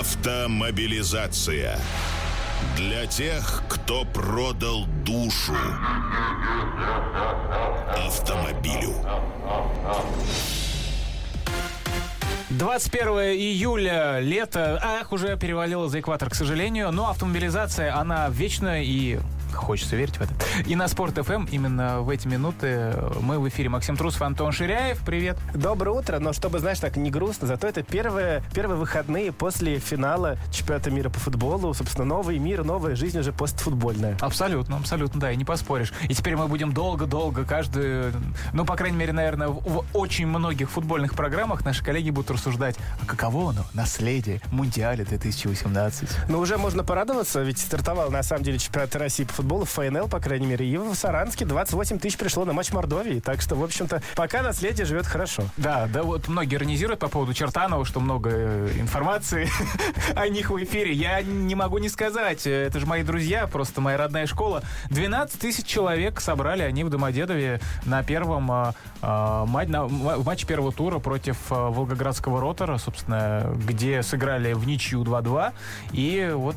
Автомобилизация. Для тех, кто продал душу автомобилю. 21 июля, лето, ах, уже перевалило за экватор, к сожалению, но автомобилизация, она вечная и Хочется верить в это. И на Спорт ФМ именно в эти минуты мы в эфире. Максим Трусов, Антон Ширяев. Привет. Доброе утро. Но чтобы, знаешь, так не грустно, зато это первые, первые выходные после финала чемпионата мира по футболу. Собственно, новый мир, новая жизнь уже постфутбольная. Абсолютно, абсолютно, да, и не поспоришь. И теперь мы будем долго-долго каждый, ну, по крайней мере, наверное, в, в очень многих футбольных программах наши коллеги будут рассуждать, а каково оно, наследие Мундиале 2018. Ну, уже можно порадоваться, ведь стартовал, на самом деле, чемпионат России по футболу футбола в ФНЛ, по крайней мере. И в Саранске 28 тысяч пришло на матч Мордовии. Так что, в общем-то, пока наследие живет хорошо. Да, да, вот многие иронизируют по поводу Чертанова, что много э, информации о них в эфире. Я не могу не сказать. Это же мои друзья, просто моя родная школа. 12 тысяч человек собрали они в Домодедове на первом э, э, матч, на, в матче первого тура против Волгоградского ротора, собственно, где сыграли в ничью 2-2. И вот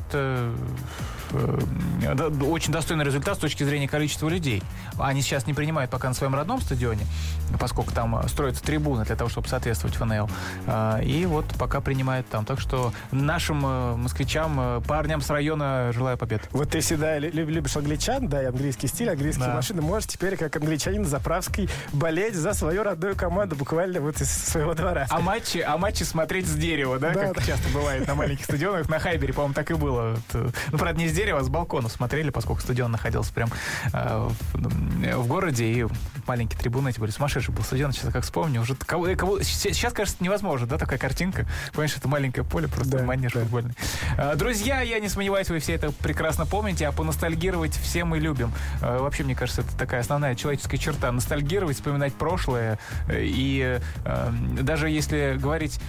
очень достойный результат с точки зрения количества людей. Они сейчас не принимают пока на своем родном стадионе, поскольку там э, строятся трибуны для того, чтобы соответствовать ФНЛ. А, и вот пока принимают там. Так что нашим э, москвичам, э, парням с района желаю побед. Вот ты всегда любишь англичан, да, и английский стиль, английские да. машины. Можешь теперь, как англичанин заправский, болеть за свою родную команду буквально вот из своего двора. А матчи, а матчи смотреть с дерева, да, да как да. часто бывает на маленьких стадионах. На Хайбере, по-моему, так и было. Ну, правда, не с дерева, а с балкона смотрели, поскольку стадион находился прям э, в, городе, и маленькие трибуны эти были. Сумасшедший был стадион, сейчас как вспомню. Уже кого, кого, сейчас, кажется, невозможно, да, такая картинка. Понимаешь, это маленькое поле, просто да, манеж да. футбольный. Э, друзья, я не сомневаюсь, вы все это прекрасно помните, а поностальгировать все мы любим. Э, вообще, мне кажется, это такая основная человеческая черта. Ностальгировать, вспоминать прошлое. Э, и э, даже если говорить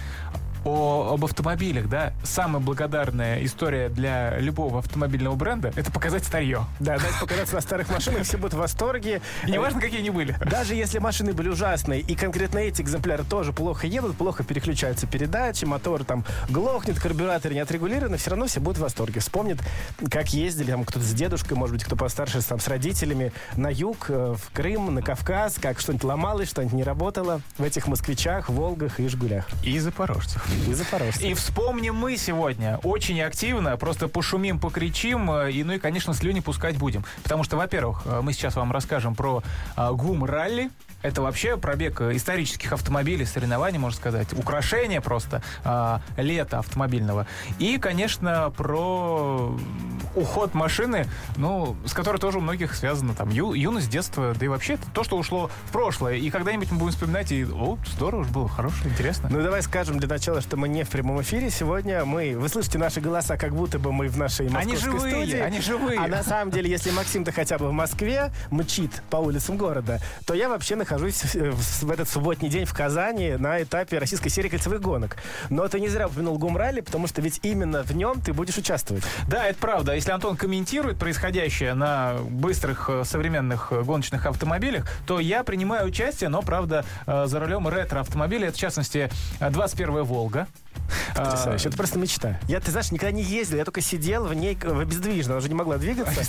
о, об автомобилях, да, самая благодарная история для любого автомобильного бренда – это показать старье. Да, дать показаться на старых машинах, все будут в восторге. И неважно, какие они были. Даже если машины были ужасные, и конкретно эти экземпляры тоже плохо едут, плохо переключаются передачи, мотор там глохнет, карбюратор не отрегулированы, все равно все будут в восторге. Вспомнят, как ездили там кто-то с дедушкой, может быть, кто постарше там с родителями на юг, э, в Крым, на Кавказ, как что-нибудь ломалось, что-нибудь не работало в этих москвичах, Волгах и Жгулях. И запорожцах. И Запорожцев. И вспомним мы сегодня очень активно, просто пошумим, покричим, э, и, ну и, конечно, слюни пускать будем. Потому что, во-первых, э, мы сейчас вам расскажем про э, ГУМ-ралли, это вообще пробег исторических автомобилей, соревнований, можно сказать, украшение просто э, лета автомобильного. И, конечно, про уход машины, ну, с которой тоже у многих связано там ю, юность, детство, да и вообще то, что ушло в прошлое. И когда-нибудь мы будем вспоминать, и, о, здорово же было, хорошее, интересно. Ну, давай скажем для начала, что мы не в прямом эфире. Сегодня мы, вы слышите наши голоса, как будто бы мы в нашей московской они живые, студии. Они живые. А на самом деле, если Максим-то хотя бы в Москве мчит по улицам города, то я вообще нахожусь в этот субботний день в Казани на этапе российской серии кольцевых гонок. Но ты не зря упомянул Гумралли, потому что ведь именно в нем ты будешь участвовать. Да, это правда. Если Антон комментирует происходящее на быстрых э, современных э, гоночных автомобилях, то я принимаю участие, но, правда, э, за рулем ретро-автомобиля. Это, в частности, 21-я «Волга» долго. Потрясающе. Это просто мечта. Я, ты знаешь, никогда не ездил. Я только сидел в ней в обездвижно. Она уже не могла двигаться.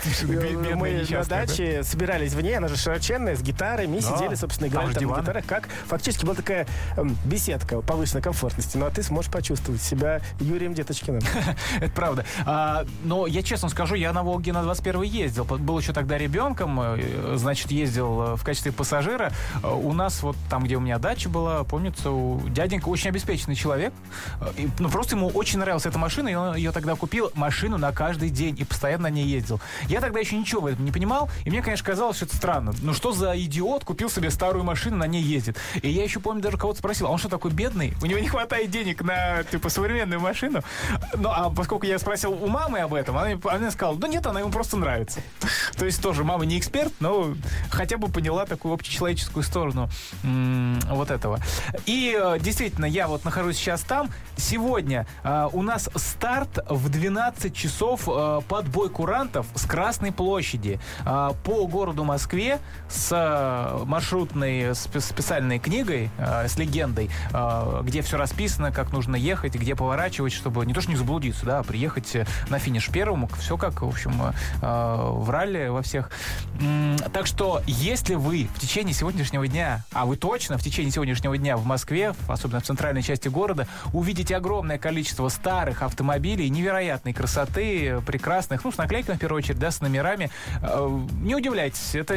Мы на даче собирались в ней. Она же широченная, с гитарой. Мы сидели, собственно, играли там на гитарах. Как фактически была такая эм, беседка повышенной комфортности. Ну, а ты сможешь почувствовать себя Юрием Деточкиным. Это правда. А, но я честно скажу, я на Волге на 21 ездил. Был еще тогда ребенком. Э, значит, ездил э, в качестве пассажира. Э, у нас вот там, где у меня дача была, помнится, дяденька очень обеспеченный человек. И, ну, просто ему очень нравилась эта машина, и он ее тогда купил машину на каждый день и постоянно на ней ездил. Я тогда еще ничего в этом не понимал, и мне, конечно, казалось, что это странно. Ну, что за идиот купил себе старую машину, на ней ездит? И я еще помню, даже кого-то спросил, а он что такой бедный? У него не хватает денег на, типа, современную машину? Ну, а поскольку я спросил у мамы об этом, она, она сказала, да нет, она ему просто нравится. То есть тоже мама не эксперт, но хотя бы поняла такую общечеловеческую сторону вот этого. И э, действительно, я вот нахожусь сейчас там, сегодня э, у нас старт в 12 часов э, подбой курантов с Красной площади э, по городу Москве с э, маршрутной спе- специальной книгой, э, с легендой, э, где все расписано, как нужно ехать, где поворачивать, чтобы не то что не заблудиться, да, а приехать э, на финиш первым. Все как, в общем, э, в ралли во всех. Так что, если вы в течение сегодняшнего дня, а вы точно в течение сегодняшнего дня в Москве, особенно в центральной части города, увидите огромное количество старых автомобилей невероятной красоты, прекрасных, ну, с наклейками, в первую очередь, да, с номерами, э, не удивляйтесь, это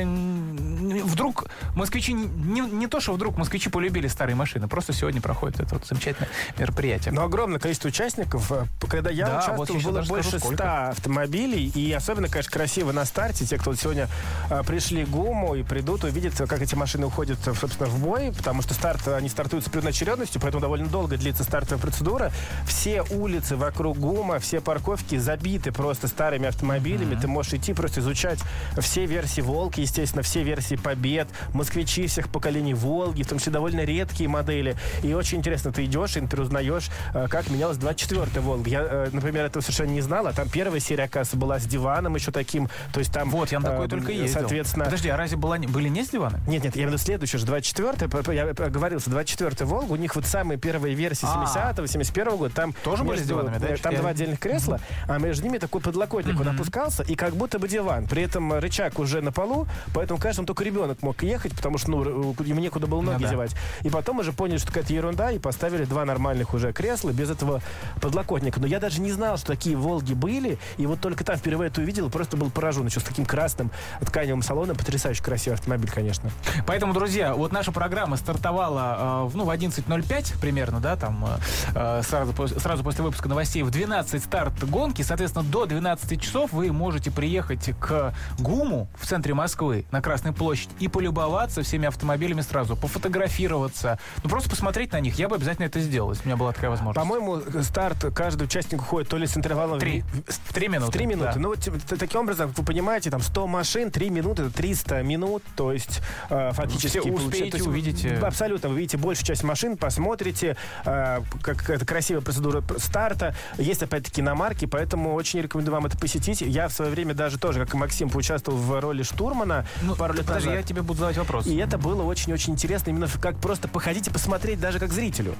вдруг москвичи, не, не то, что вдруг москвичи полюбили старые машины, просто сегодня проходит это вот замечательное мероприятие. Но огромное количество участников. Э, Когда я Да, участвовал, вот я было скажу, больше сколько. 100 автомобилей. И особенно, конечно, красиво на старте. Те, кто вот сегодня э, пришли ГУМу и придут, увидят, как эти машины уходят, собственно, в бой. Потому что старт, они стартуют с определенной очередностью, поэтому довольно долго длится стартовая процедура. Все улицы вокруг ГУМа, все парковки забиты просто старыми автомобилями. Mm-hmm. Ты можешь идти просто изучать все версии «Волки», естественно, все версии «Побед», «Москвичи» всех поколений «Волги», в том числе довольно редкие модели. И очень интересно, ты идешь и узнаешь, э, как менялась 24-я «Волга». Я, э, например, этого совершенно не знал, а там первая серия, оказывается, была с диваном еще таким. То есть там... Вот, я на такой э, только ездил. Соответственно... Подожди, а разве была, были не с диваном? Нет, нет, я имею в виду следующую, же, 24-я, я э, оговорился, 24-я «Волга», у них вот самые первые версии а. 70-х, 80-81 года. Там Тоже между, были сделаны, да? Э, там два отдельных кресла, а между ними такой подлокотник. Он опускался, и как будто бы диван. При этом рычаг уже на полу, поэтому, конечно, только ребенок мог ехать, потому что ну, э, ему некуда было ноги ну yeah, девать. И потом уже поняли, что какая-то ерунда, и поставили два нормальных уже кресла без этого подлокотника. Но я даже не знал, что такие «Волги» были, и вот только там впервые это увидел, просто был поражен еще с таким красным тканевым салоном. Потрясающе красивый автомобиль, конечно. Поэтому, друзья, вот наша программа стартовала э, ну, в 11.05 примерно, да, там сразу, пос- сразу после выпуска новостей в 12 старт гонки. Соответственно, до 12 часов вы можете приехать к ГУМу в центре Москвы на Красной площадь и полюбоваться всеми автомобилями сразу, пофотографироваться, ну просто посмотреть на них. Я бы обязательно это сделал, если у меня была такая возможность. По-моему, старт каждый участник уходит то ли с интервалом... Три. в- В три минуты. В три минуты. да. Ну, вот т- т- таким образом, вы понимаете, там 100 машин, 3 минуты, это 300 минут, то есть э, фактически... Все успеете, есть, увидите. м, Абсолютно. Вы видите большую часть машин, посмотрите, э, как это красивая процедура старта. Есть, опять-таки, иномарки, поэтому очень рекомендую вам это посетить. Я в свое время даже тоже, как и Максим, поучаствовал в роли штурмана ну, пару лет подожди, назад. я тебе буду задавать вопрос. И это было очень-очень интересно, именно как просто походить и посмотреть даже как зрителю.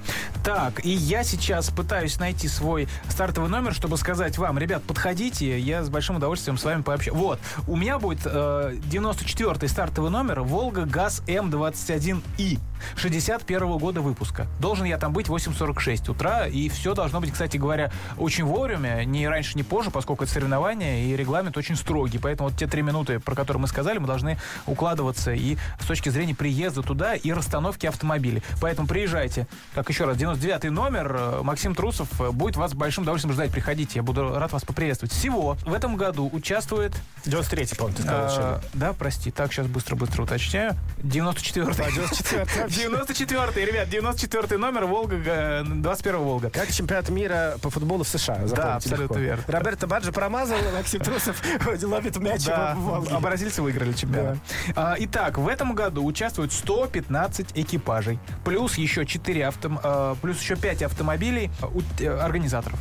Так, и я сейчас пытаюсь найти свой стартовый номер, чтобы сказать вам, ребят, подходите, я с большим удовольствием с вами пообщаюсь. Вот, у меня будет э, 94-й стартовый номер «Волга ГАЗ М21И» 61 -го года выпуска. Должен я там быть 8.46. 6 утра. И все должно быть, кстати говоря, очень вовремя, ни раньше, ни позже, поскольку это соревнование, и регламент очень строгий. Поэтому вот те три минуты, про которые мы сказали, мы должны укладываться и с точки зрения приезда туда и расстановки автомобилей. Поэтому приезжайте. Так, еще раз, 99 номер, Максим Трусов будет вас с большим удовольствием ждать. Приходите, я буду рад вас поприветствовать. Всего в этом году участвует... 93-й, по-моему, ты сказал. А, да, прости. Так, сейчас быстро-быстро уточняю. 94-й. 94-й, ребят, 94-й номер Волга э, 21 Волга. Как чемпионат мира по футболу в США. запомните абсолютно легко. верно. Роберто Баджо промазал, Максим Трусов ловит мяч. Да, а бразильцы выиграли чемпионат. А, итак, в этом году участвуют 115 экипажей, плюс еще 4 авто, а, плюс еще 5 автомобилей а, э, организаторов.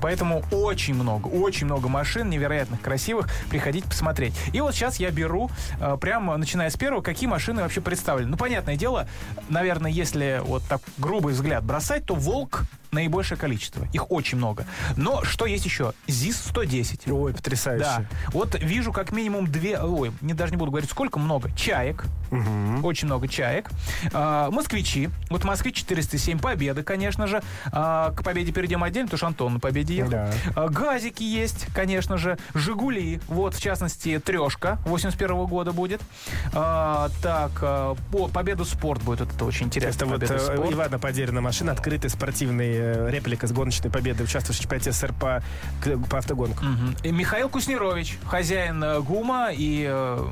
Поэтому очень много, очень много машин невероятных, красивых. Приходите посмотреть. И вот сейчас я беру, э, прямо начиная с первого, какие машины вообще представлены. Ну, понятное дело, наверное, если вот так грубый взгляд бросать, то «Волк» наибольшее количество. Их очень много. Но что есть еще? ЗИС-110. Ой, потрясающе. Да. Вот вижу как минимум две, ой, не, даже не буду говорить сколько, много. Чаек. Очень много чаек. А, москвичи. Вот Москвич 407 Победы, конечно же. А, к Победе перейдем отдельно, потому что Антон на Победе ехал. Да. А, газики есть, конечно же. Жигули. Вот, в частности, трешка 81 года будет. А, так, а, по Победу спорт будет. Вот это очень интересно. Это вот Победа э, спорт. Ивана Подерина машина, открытая спортивная э, реплика с гоночной победой, участвующий в чемпионате СССР по, к- по автогонкам. Мгм. И Михаил Куснирович, хозяин э, ГУМа и э,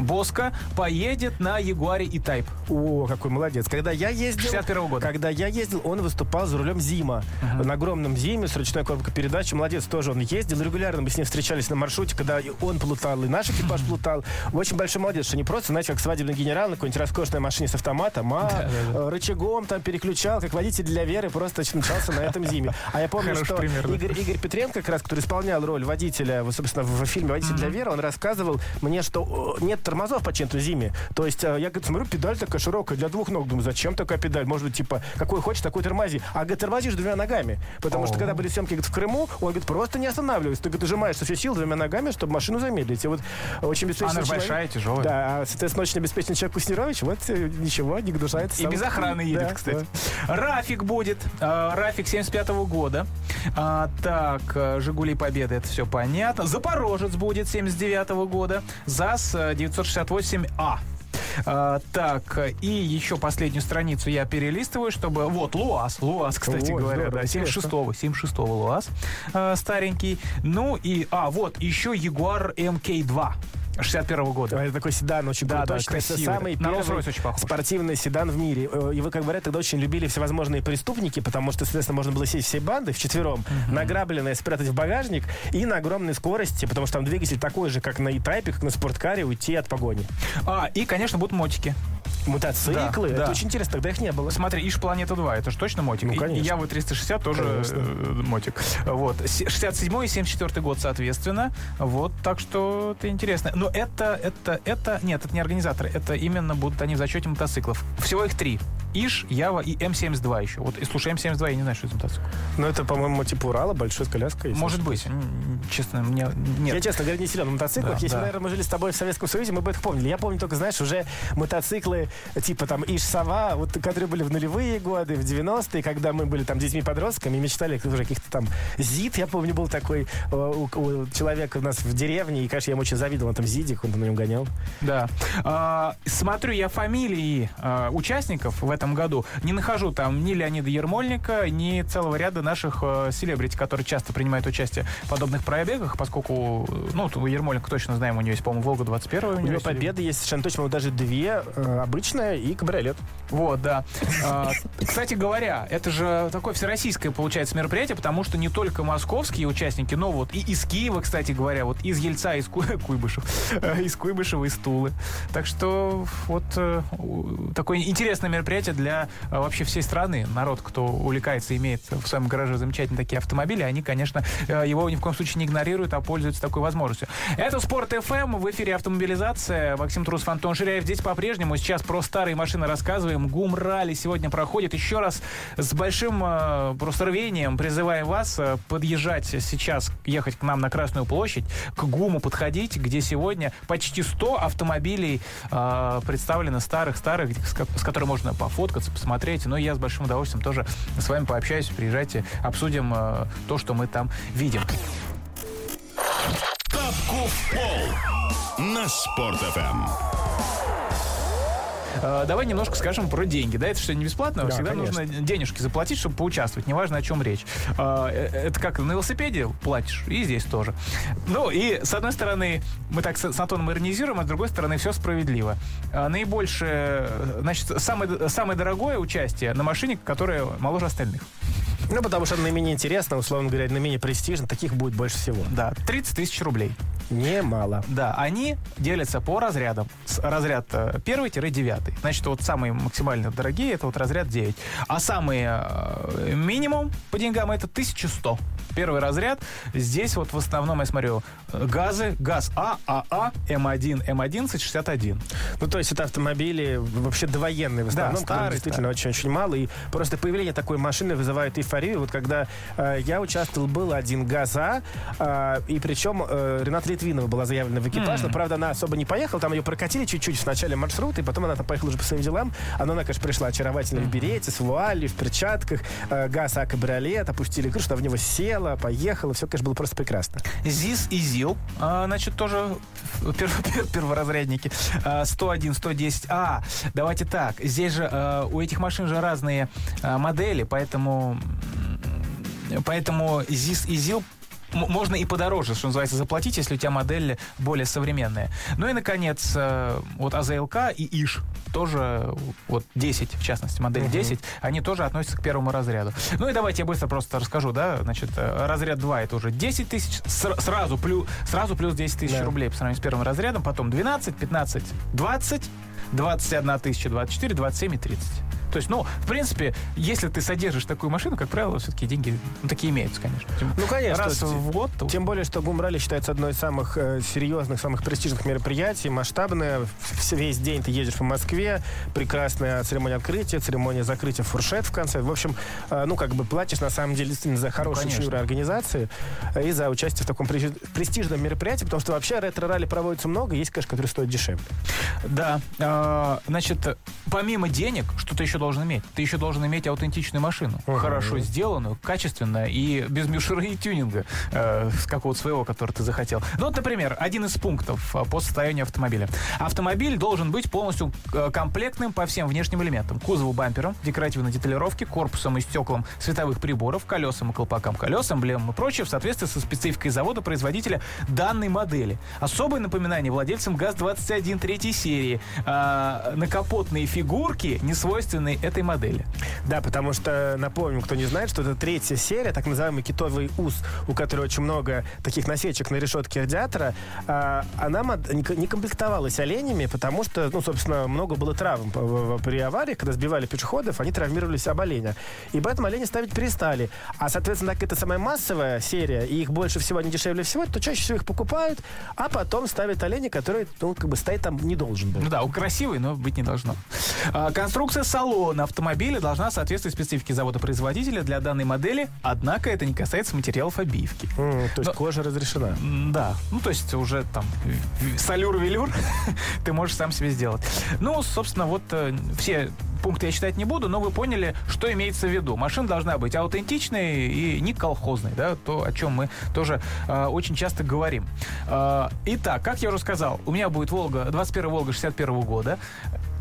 Боска, поедет на Ягуаре и Тайп. О, какой молодец. Когда я ездил... 61 года. Когда я ездил, он выступал за рулем Зима. На огромном Зиме с ручной коробкой передач. Молодец тоже. Он ездил регулярно. Мы с ним встречались на маршруте, когда он плутал, и наш экипаж плутал. Очень большой молодец, что не просто, знаете, как свадебный генерал на какой-нибудь роскошной машине с автоматом, а э, рычагом там переключал, как водитель для Веры, просто катался на этом зиме. А я помню, Хороший что пример, да. Игорь, Игорь Петренко, как раз, который исполнял роль водителя, вот, собственно, в, фильме «Водитель для Веры», он рассказывал мне, что э, нет тормозов по ченту зиме. То есть э, я, говорит, смотрю, педаль такая широкая для двух ног. Думаю, зачем такая педаль? Может быть, типа, какой хочешь, такой тормози. А, говорит, тормозишь двумя ногами. Потому что, когда были съемки говорит, в Крыму, он, говорит, просто не останавливается. Ты, говорит, ужимаешь со всей силы двумя ногами, чтобы машину замедлить. И вот очень беспечный Она же человек- большая, тяжелая. Да, а, соответственно, очень обеспеченный человек Куснирович, вот э, ничего, не гнушается. И сам. без охраны едет, Да, кстати. Рафик будет. А, Рафик 75 года. А, так, э, Жигули Победы, это все понятно. Запорожец будет 79 года. ЗАЗ э, 968А. А, так, э, и еще последнюю страницу я перелистываю, чтобы... Вот, ЛуАЗ. ЛуАЗ, кстати Ой, говоря, здорово, да, 76-го, 76-го ЛуАЗ э, старенький. Ну и... А, вот, еще Ягуар МК-2 61 года. А, Это такой седан очень Да, крутой. да, красивый. самый На первый очень похож. спортивный седан в мире. Э, Его, как говорят, тогда очень любили всевозможные преступники, потому что, соответственно, можно было сесть всей банды вчетвером, награбленное спрятать в багажник и на огромной скорости, потому что там двигатель такой же, как на E-Type, как на спорткаре, уйти от погони. А, и, конечно, будут мотики. Мотоциклы, Да, это да. очень интересно, тогда их не было. Смотри, Иш Планета 2, это же точно мотик. Ну, конечно. И Ява 360 тоже Конечно. э, мотик. Вот. С- 67 и 74 год, соответственно. Вот, так что это интересно. Но это, это, это, нет, это не организаторы, это именно будут они в зачете мотоциклов. Всего их три. Иш, Ява и М72 еще. Вот, и слушай, М72, я не знаю, что это за мотоцикл. Ну, это, по-моему, типа Урала, большой с коляской. Может быть. Честно, мне нет. Я, честно говоря, не силен в мотоциклах. Да, Если, да. наверное, мы жили с тобой в Советском Союзе, мы бы это помнили. Я помню только, знаешь, уже мотоциклы типа там Иш-Сова, вот, которые были в нулевые годы, в 90-е, когда мы были там детьми-подростками и мечтали уже каких-то там ЗИД. Я помню, был такой э, у, у человека у нас в деревне, и, конечно, я ему очень завидовал, он там ЗИДик, он на нем гонял. Да. А, смотрю я фамилии а, участников в этом году. Не нахожу там ни Леонида Ермольника, ни целого ряда наших э, селебрити, которые часто принимают участие в подобных пробегах, поскольку, э, ну, у Ермольника точно знаем, у него есть, по-моему, Волга 21 у У есть. победы есть совершенно точно, вот даже две, э, обычная и кабриолет. Вот, да. А, кстати говоря, это же такое всероссийское, получается, мероприятие, потому что не только московские участники, но вот и из Киева, кстати говоря, вот из Ельца, из Ку- Куйбышев, э, из Куйбышева, из Тулы. Так что вот э, такое интересное мероприятие для э, вообще всей страны. Народ, кто увлекается, имеет в своем гараже замечательные такие автомобили, они, конечно, э, его ни в коем случае не игнорируют, а пользуются такой возможностью. Это Спорт ФМ, в эфире автомобилизация. Максим Трусов, Антон Ширяев здесь по-прежнему. Сейчас про старые машины рассказываем. ГУМ Ралли сегодня проходит. Еще раз с большим э, просто рвением призываем вас э, подъезжать сейчас, ехать к нам на Красную площадь, к ГУМу подходить, где сегодня почти 100 автомобилей э, представлены старых-старых, с, с которыми можно пофоткаться, посмотреть. Но я с большим удовольствием тоже с вами пообщаюсь. Приезжайте, обсудим э, то, что мы там видим. Тапку в пол на Спорт. ФМ. Э, Давай немножко скажем про деньги. Да, это что, не бесплатно? Да, Всегда конечно. нужно денежки заплатить, чтобы поучаствовать. Неважно, о чем речь. Э, э, Это как на велосипеде платишь, и здесь тоже. Ну, и с одной стороны, мы так с Антоном иронизируем, а с другой стороны, все справедливо. Э, Наибольшее, э, значит, самое, самое дорогое участие на машине, которая моложе остальных. Ну, потому что наименее интересно, условно говоря, наименее престижно, таких будет больше всего. Да, 30 тысяч рублей. Немало. Да, они делятся по разрядам. Разряд э, 1-9. Значит, вот самые максимально дорогие это вот разряд 9. А самые э, минимум по деньгам это 1100. Первый разряд. Здесь вот в основном, я смотрю, э, газы, газ А, АА, М1, М11, 61. Ну, то есть это автомобили вообще довоенные в основном, которых старые, действительно очень-очень мало. И просто появление такой машины вызывает эйфорию. Вот когда э, я участвовал, был один ГАЗа, э, и причем э, Рената Литвинова была заявлена в экипаж, но, правда, она особо не поехала. Там ее прокатили чуть-чуть в начале маршрута, и потом она там поехала уже по своим делам. А но она, конечно, пришла очаровательно в берете, с вуалью, в перчатках. Э, ГАЗ А кабриолет, опустили крышу, она в него села, поехала. Все, конечно, было просто прекрасно. ЗИС и ЗИЛ, а, значит, тоже пер- пер- перворазрядники. А, 101, 110. А, давайте так. Здесь же а, у этих машин же разные а, модели, поэтому, поэтому ЗИС и ЗИЛ можно и подороже, что называется, заплатить, если у тебя модель более современная. Ну и, наконец, э, вот АЗЛК и ИШ тоже, вот 10, в частности, модель 10, они тоже относятся к первому разряду. Ну и давайте я быстро просто расскажу, да, значит, э, разряд 2 это уже 10 тысяч, ср- сразу, плюс, сразу плюс 10 тысяч Да. рублей по сравнению с первым разрядом, потом 12, 15, 20, 21 тысяча, 24, 27 и 30. То есть, ну, в принципе, если ты содержишь такую машину, как правило, все-таки деньги ну, такие имеются, конечно. Тем- Ну, конечно. Раз в год. то- Тем более, что Гумрали считается одной из самых э, серьезных, самых престижных мероприятий, масштабное. Весь день ты едешь по Москве, прекрасная церемония открытия, церемония закрытия фуршет в конце. В общем, э, ну, как бы платишь, на самом деле, действительно за хорошие фигуры организации э, и за участие в таком престиж- престижном мероприятии, потому что вообще ретро-ралли проводится много, есть, конечно, которые стоят дешевле. Да. э, Значит, помимо денег, что ты еще должен иметь? Ты еще должен иметь аутентичную машину. Ага. Хорошо сделанную, качественную и без мишуры и тюнинга э, с какого-то своего, который ты захотел. Ну, вот, например, один из пунктов э, по состоянию автомобиля. Автомобиль должен быть полностью э, комплектным по всем внешним элементам. Кузову бампером, декоративной деталировки, корпусом и стеклом световых приборов, колесам и колпакам колес, эмблемам и прочее в соответствии со спецификой завода-производителя данной модели. Особое напоминание владельцам ГАЗ-21 третьей серии. А, накапотные фигурки, не свойственные этой модели. Да, потому что, напомним, кто не знает, что это третья серия, так называемый китовый ус, у которой очень много таких насечек на решетке радиатора, а, она не комплектовалась оленями, потому что, ну, собственно, много было травм при аварии, когда сбивали пешеходов, они травмировались об оленя. И поэтому олени ставить перестали. А, соответственно, так это самая массовая серия, и их больше всего, они дешевле всего, то чаще всего их покупают, а потом ставят оленя, который, ну, как бы стоять там не должен был. Ну да, красивый, но быть не должно. А, конструкция салона автомобиля должна соответствовать специфике завода-производителя для данной модели, однако это не касается материалов обивки. М, то есть Но- кожа разрешена. Да, ну то есть уже там салюр-велюр ты можешь сам себе сделать. Ну, собственно, вот э, все пункты я читать не буду, но вы поняли, что имеется в виду. Машина должна быть аутентичной и не колхозной, да, то, о чем мы тоже э, очень часто говорим. Э, итак, как я уже сказал, у меня будет Волга, 21 Волга 61 года.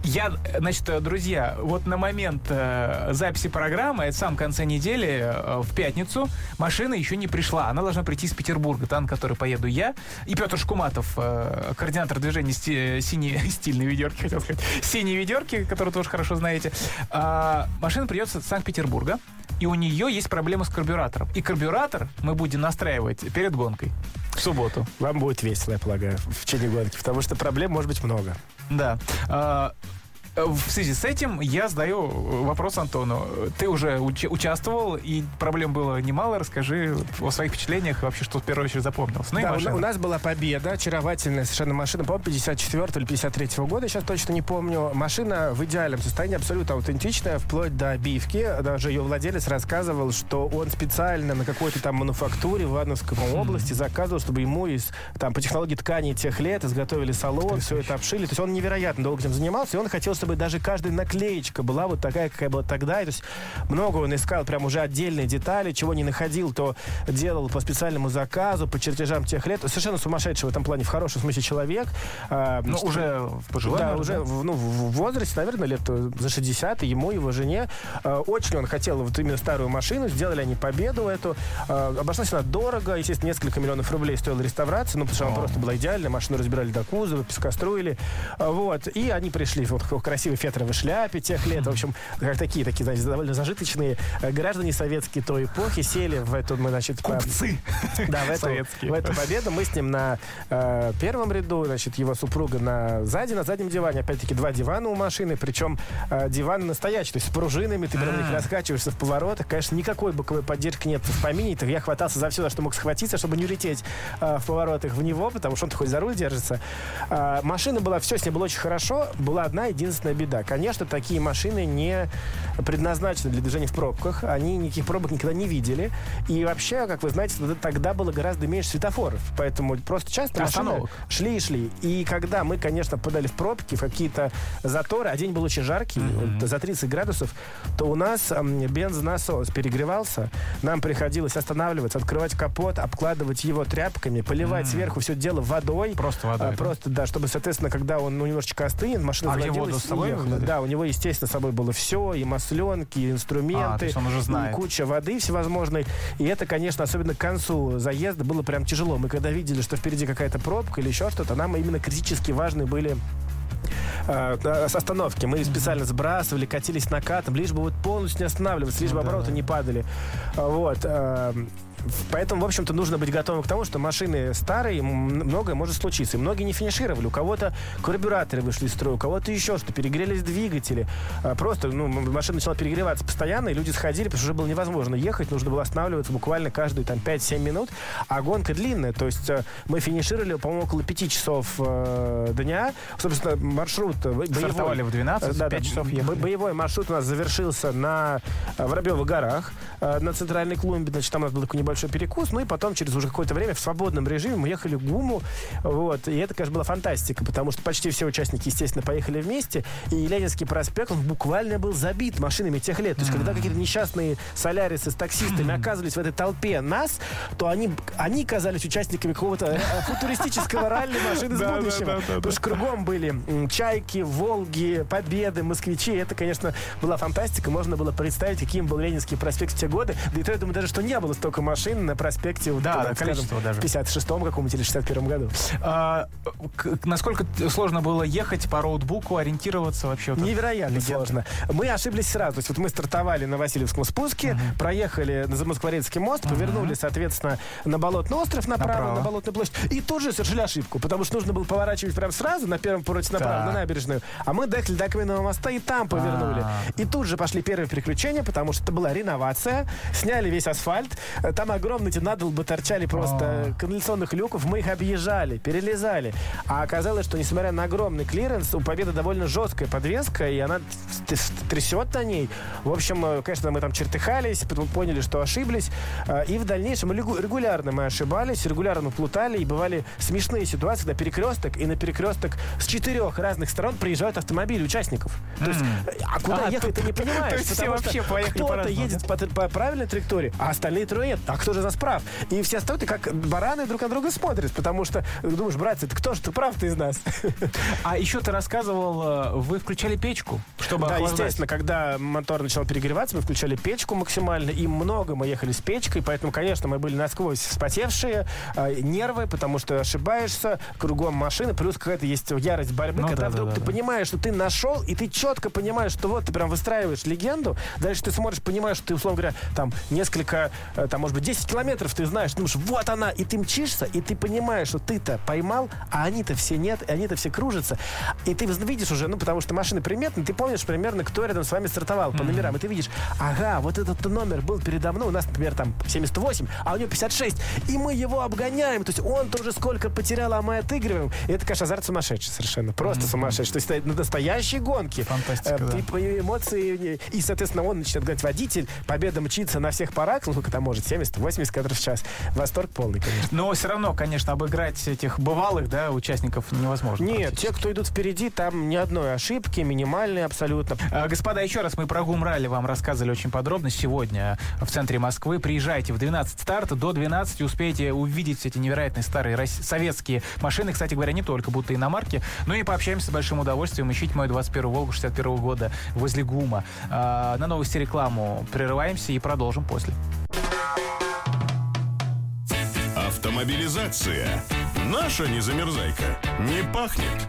Я, э, значит, э, друзья, вот на момент э, записи программы, это в самом конце недели, э, в пятницу, машина еще не пришла. Она должна прийти из Петербурга, та, на которой поеду я. И Петр Шкуматов, э, координатор движения сти- синей стильной ведерки, хотел сказать, синей ведерки, которую тоже хорошо знаете. А, машина придет из Санкт-Петербурга, и у нее есть проблема с карбюратором. И карбюратор мы будем настраивать перед гонкой. В субботу. Вам будет весело, я полагаю, в течение гонки, потому что проблем может быть много. Да. В связи с этим я задаю вопрос Антону. Ты уже уч- участвовал, и проблем было немало. Расскажи о своих впечатлениях и вообще, что в первую очередь запомнилось. Ну Да, у, машина. у нас была победа, очаровательная совершенно машина, по-моему, 54 или 53 года, сейчас точно не помню. Машина в идеальном состоянии, абсолютно аутентичная, вплоть до обивки. Даже ее владелец рассказывал, что он специально на какой-то там мануфактуре в Ивановской области заказывал, чтобы ему из, там, по технологии ткани тех лет изготовили салон, все это обшили. То есть он невероятно долго этим занимался, и он хотел, чтобы даже каждая наклеечка была вот такая, какая была тогда. И То есть много он искал прям уже отдельные детали, чего не находил, то делал по специальному заказу, по чертежам тех лет. Совершенно сумасшедший в этом плане, в хорошем смысле человек. А, Ну, что- уже в пожилом, да, наверное, уже В, ну, в в возрасте, наверное, лет э, за 60, и ему, его жене. Э, Очень он хотел вот именно старую машину, сделали они победу эту. Э, Обошлась она дорого, естественно, несколько миллионов рублей стоила реставрация, ну, потому что она просто была идеальная, машину разбирали до кузова, пескоструили. Э, Вот, и они пришли в вот такой красивой фетровой шляпе тех лет, в общем, как такие, такие, знаете, довольно зажиточные э, граждане советские той эпохи сели в эту, мы, значит, по- Купцы. да, в эту, Советские. в эту победу мы с ним на э, первом ряду, значит, его супруга на сзади, на заднем диване. Опять-таки два дивана у машины, причем э, диваны настоящие, то есть с пружинами, ты прям на них М. раскачиваешься в поворотах. Конечно, никакой боковой поддержки нет в помине. Так я хватался за все, за что мог схватиться, чтобы не улететь э, в поворотах в него, потому что он хоть за руль держится. А, машина была, все с ней было очень хорошо. Была одна единственная беда. Конечно, такие машины не предназначены для движения в пробках. Они никаких пробок никогда не видели. И вообще, как вы знаете, тогда было гораздо меньше светофоров. Поэтому просто часто машины шли и шли. И когда мы, конечно, подали в пробки, в какие-то заторы, а день был очень жаркий, вот за 30 градусов, то у нас бензонасос перегревался. Нам приходилось останавливаться, открывать капот, обкладывать его тряпками, поливать сверху все дело водой. Просто водой, А, да? Просто, да, чтобы, соответственно, когда он ну, немножечко остынет, машина А где воду с собой? Да, у него, естественно, с собой было все, и масленки, и инструменты, А, он уже знает. и куча воды всевозможной. И это, конечно, особенно к концу заезда было прям тяжело. Мы когда видели, что впереди какая-то пробка или еще что-то, нам именно критически важны были э, с остановки. Мы специально сбрасывали, катились накатом, лишь бы вот полностью не останавливаться, лишь бы Ну обороты да. не падали. Вот. Поэтому, в общем-то, нужно быть готовым к тому, что машины старые, многое может случиться. И многие не финишировали. У кого-то карбюраторы вышли из строя, у кого-то еще что, перегрелись двигатели. А, просто, ну, машина начала перегреваться постоянно, и люди сходили, потому что уже было невозможно ехать, нужно было останавливаться буквально каждые там 5-7 минут. А гонка длинная, то есть э, мы финишировали, по-моему, около 5 часов э, дня. Собственно, маршрут э, боевой. Стартовали в 12, да, 5 да, часов ехали. Боевой маршрут у нас завершился на Воробьевых горах, на центральной клумбе. Значит, там у нас был такой небольшой перекус. Ну и потом, через уже какое-то время, в свободном режиме мы ехали в ГУМу. Вот. И это, конечно, была фантастика, потому что почти все участники, естественно, поехали вместе. И Ленинский проспект, он буквально был забит машинами тех лет. То есть, когда какие-то несчастные солярисы с таксистами оказывались в этой толпе нас, то они, они казались участниками какого-то э, футуристического ралли машин из будущего. Потому что кругом были чайки, волги, победы, москвичи. Это, конечно, была фантастика. Можно было представить, каким был Ленинский проспект в те годы. Да и то, я думаю, даже что не было столько машин на проспекте. Да, да, количество даже. В 56-м каком-нибудь или 61-м году. А, насколько сложно было ехать по роутбуку, ориентироваться вообще? Вот Невероятно сложно. Мы ошиблись сразу. То есть вот мы стартовали на Васильевском спуске, uh-huh. проехали на Замоскворецкий мост, uh-huh. повернули, соответственно, на Болотный остров направо, направо, на Болотную площадь, и тут же совершили ошибку, потому что нужно было поворачивать прямо сразу на первом повороте направо, на набережную, а мы доехали до Каменного моста и там повернули. И тут же пошли первые приключения, потому что это была реновация, сняли весь асфальт, там огромные эти надолбы торчали просто канализационных люков, мы их объезжали, перелезали. А оказалось, что несмотря на огромный клиренс, у Победы довольно жесткая подвеска, и она трясет на ней. В общем, э, конечно, мы там чертыхались, потом поняли, что ошиблись. Э, и в дальнейшем регулярно мы ошибались, регулярно плутали, и бывали смешные ситуации, когда перекресток, и на перекресток с четырех разных сторон приезжают автомобили участников. То есть, э, а куда а, ехать, ты не понимаешь. То есть все вообще поехали Кто-то едет по, по правильной траектории, а остальные трое нет. А кто же за справ? И все остальные как бараны друг на друга смотрят, потому что думаешь, братцы, это кто же ты прав-то из нас? А еще ты рассказывал, вы включали печку, чтобы Да, охлаждать. естественно, когда мотор начал перегреваться, мы включали печку максимально, и много мы ехали с печкой, поэтому, конечно, мы были насквозь вспотевшие, э, нервы, потому что ошибаешься, кругом машины, плюс какая-то есть ярость борьбы, ну, когда да, вдруг да, ты да. понимаешь, что ты нашел, и ты четко понимаешь, что вот ты прям выстраиваешь легенду, дальше ты смотришь, понимаешь, что ты, условно говоря, там несколько, э, там, может быть, 10 километров ты знаешь, ты думаешь, вот она, и ты мчишься, и ты понимаешь, что ты-то поймал, а они-то все нет, и они-то все кружатся, и ты видишь уже, ну, потому что машины приметны, ты помнишь примерно, кто рядом с вами стартовал по номерам, и ты видишь, ага, вот этот номер был передо мной, у нас, например, там 78, а у него 56, и мы его обгоняем, то есть он тоже сколько потерял, а мы отыгрываем. И это, конечно, азарт сумасшедший совершенно, просто mm-hmm. сумасшедший. То есть это настоящие гонки. Фантастика, э, да. и, эмоции, и, соответственно, он начинает говорить, водитель, победа мчится на всех парах, ну, сколько там может, 70-80 км в час. Восторг полный, конечно. Но все равно, конечно, обыграть этих бывалых, да, участников невозможно. Нет, те, кто идут впереди, там ни одной ошибки, минимальные абсолютно. А, господа, еще раз мы про Гумрали вам рассказывали очень подробно сегодня в центре Москвы. Приезжайте в 12 старта, до 12 успеете увидеть эти невероятные старые советские машины. Кстати говоря, не только будто иномарки. Ну и пообщаемся с большим удовольствием. Ищите мою 21 Волгу 61 года возле ГУМа. А, на новости рекламу прерываемся и продолжим после. Автомобилизация. Наша незамерзайка. Не пахнет.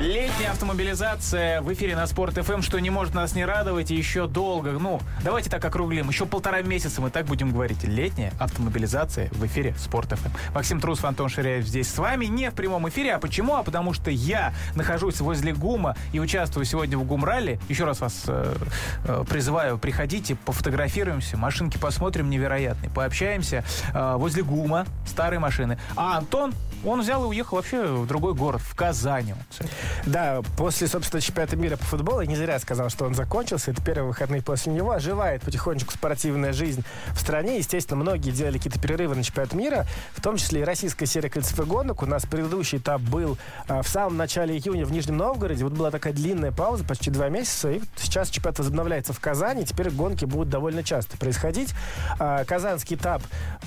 Летняя автомобилизация в эфире на Спорт ФМ, что не может нас не радовать еще долго. Ну, давайте так округлим. Еще полтора месяца мы так будем говорить. Летняя автомобилизация в эфире Спорт ФМ. Максим Трус, Антон Ширяев здесь с вами. Не в прямом эфире. А почему? А потому что я нахожусь возле ГУМа и участвую сегодня в ГУМ-ралли. Еще раз вас э, э, призываю, приходите, пофотографируемся, машинки посмотрим невероятные, пообщаемся э, возле ГУМа, старые машины. А Антон он взял и уехал вообще в другой город, в Казань. Да, после, собственно, чемпионата мира по футболу, я не зря сказал, что он закончился. Это первые выходные после него. Оживает потихонечку спортивная жизнь в стране. Естественно, многие делали какие-то перерывы на чемпионат мира, в том числе и российская серия кольцевых гонок. У нас предыдущий этап был а, в самом начале июня в Нижнем Новгороде. Вот была такая длинная пауза, почти два месяца. И сейчас чемпионат возобновляется в Казани. Теперь гонки будут довольно часто происходить. А, казанский этап,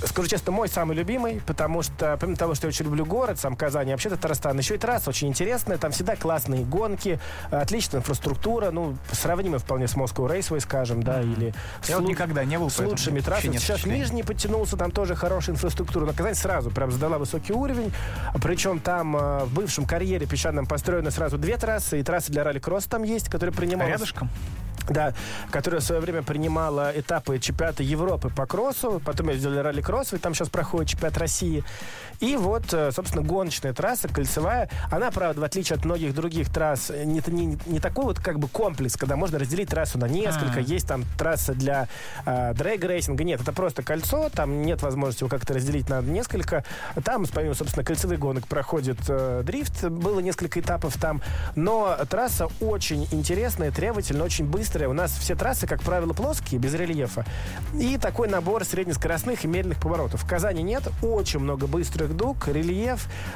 скажу честно, мой самый любимый, потому что, помимо того, что я очень люблю люблю город, сам Казань, вообще Татарстан. Еще и трасса очень интересная, там всегда классные гонки, отличная инфраструктура, ну, сравнимая вполне с Москвой Рейсовой, скажем, да, или... Я вот никогда не был, С лучшими трассами. Сейчас Нижний подтянулся, там тоже хорошая инфраструктура. Но Казань сразу прям задала высокий уровень, причем там э, в бывшем карьере песчаном построены сразу две трассы, и трассы для ралли-кросс там есть, которые принимают... Рядышком? Да, которая в свое время принимала этапы чемпионата Европы по кроссу. Потом я сделали ралли-кросс, и там сейчас проходит чемпионат России. И вот, э, собственно, гоночная трасса, кольцевая. Она, правда, в отличие от многих других трасс, не, не, не такой вот как бы комплекс, когда можно разделить трассу на несколько. А-а-а. Есть там трасса для э, дрэг-рейсинга. Нет, это просто кольцо. Там нет возможности его как-то разделить на несколько. Там, помимо, собственно, кольцевых гонок проходит э, дрифт. Было несколько этапов там. Но трасса очень интересная, требовательная, очень быстрая. У нас все трассы, как правило, плоские, без рельефа. И такой набор среднескоростных и медленных поворотов. В Казани нет. Очень много быстрых дуг, рельеф.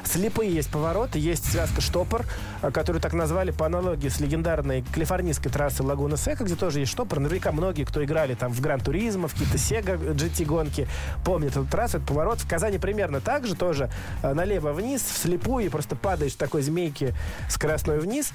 Слепые есть повороты. Есть связка штопор, э, которую так назвали по аналогии с легендарной калифорнийской трассой Лагуна Сека, где тоже есть штопор. Наверняка многие, кто играли там в Гран Туризмо, в какие-то Сега GT гонки, помнят эту трассу, этот поворот. В Казани примерно так же, тоже э, налево-вниз, вслепую, и просто падаешь в такой змейки скоростной вниз.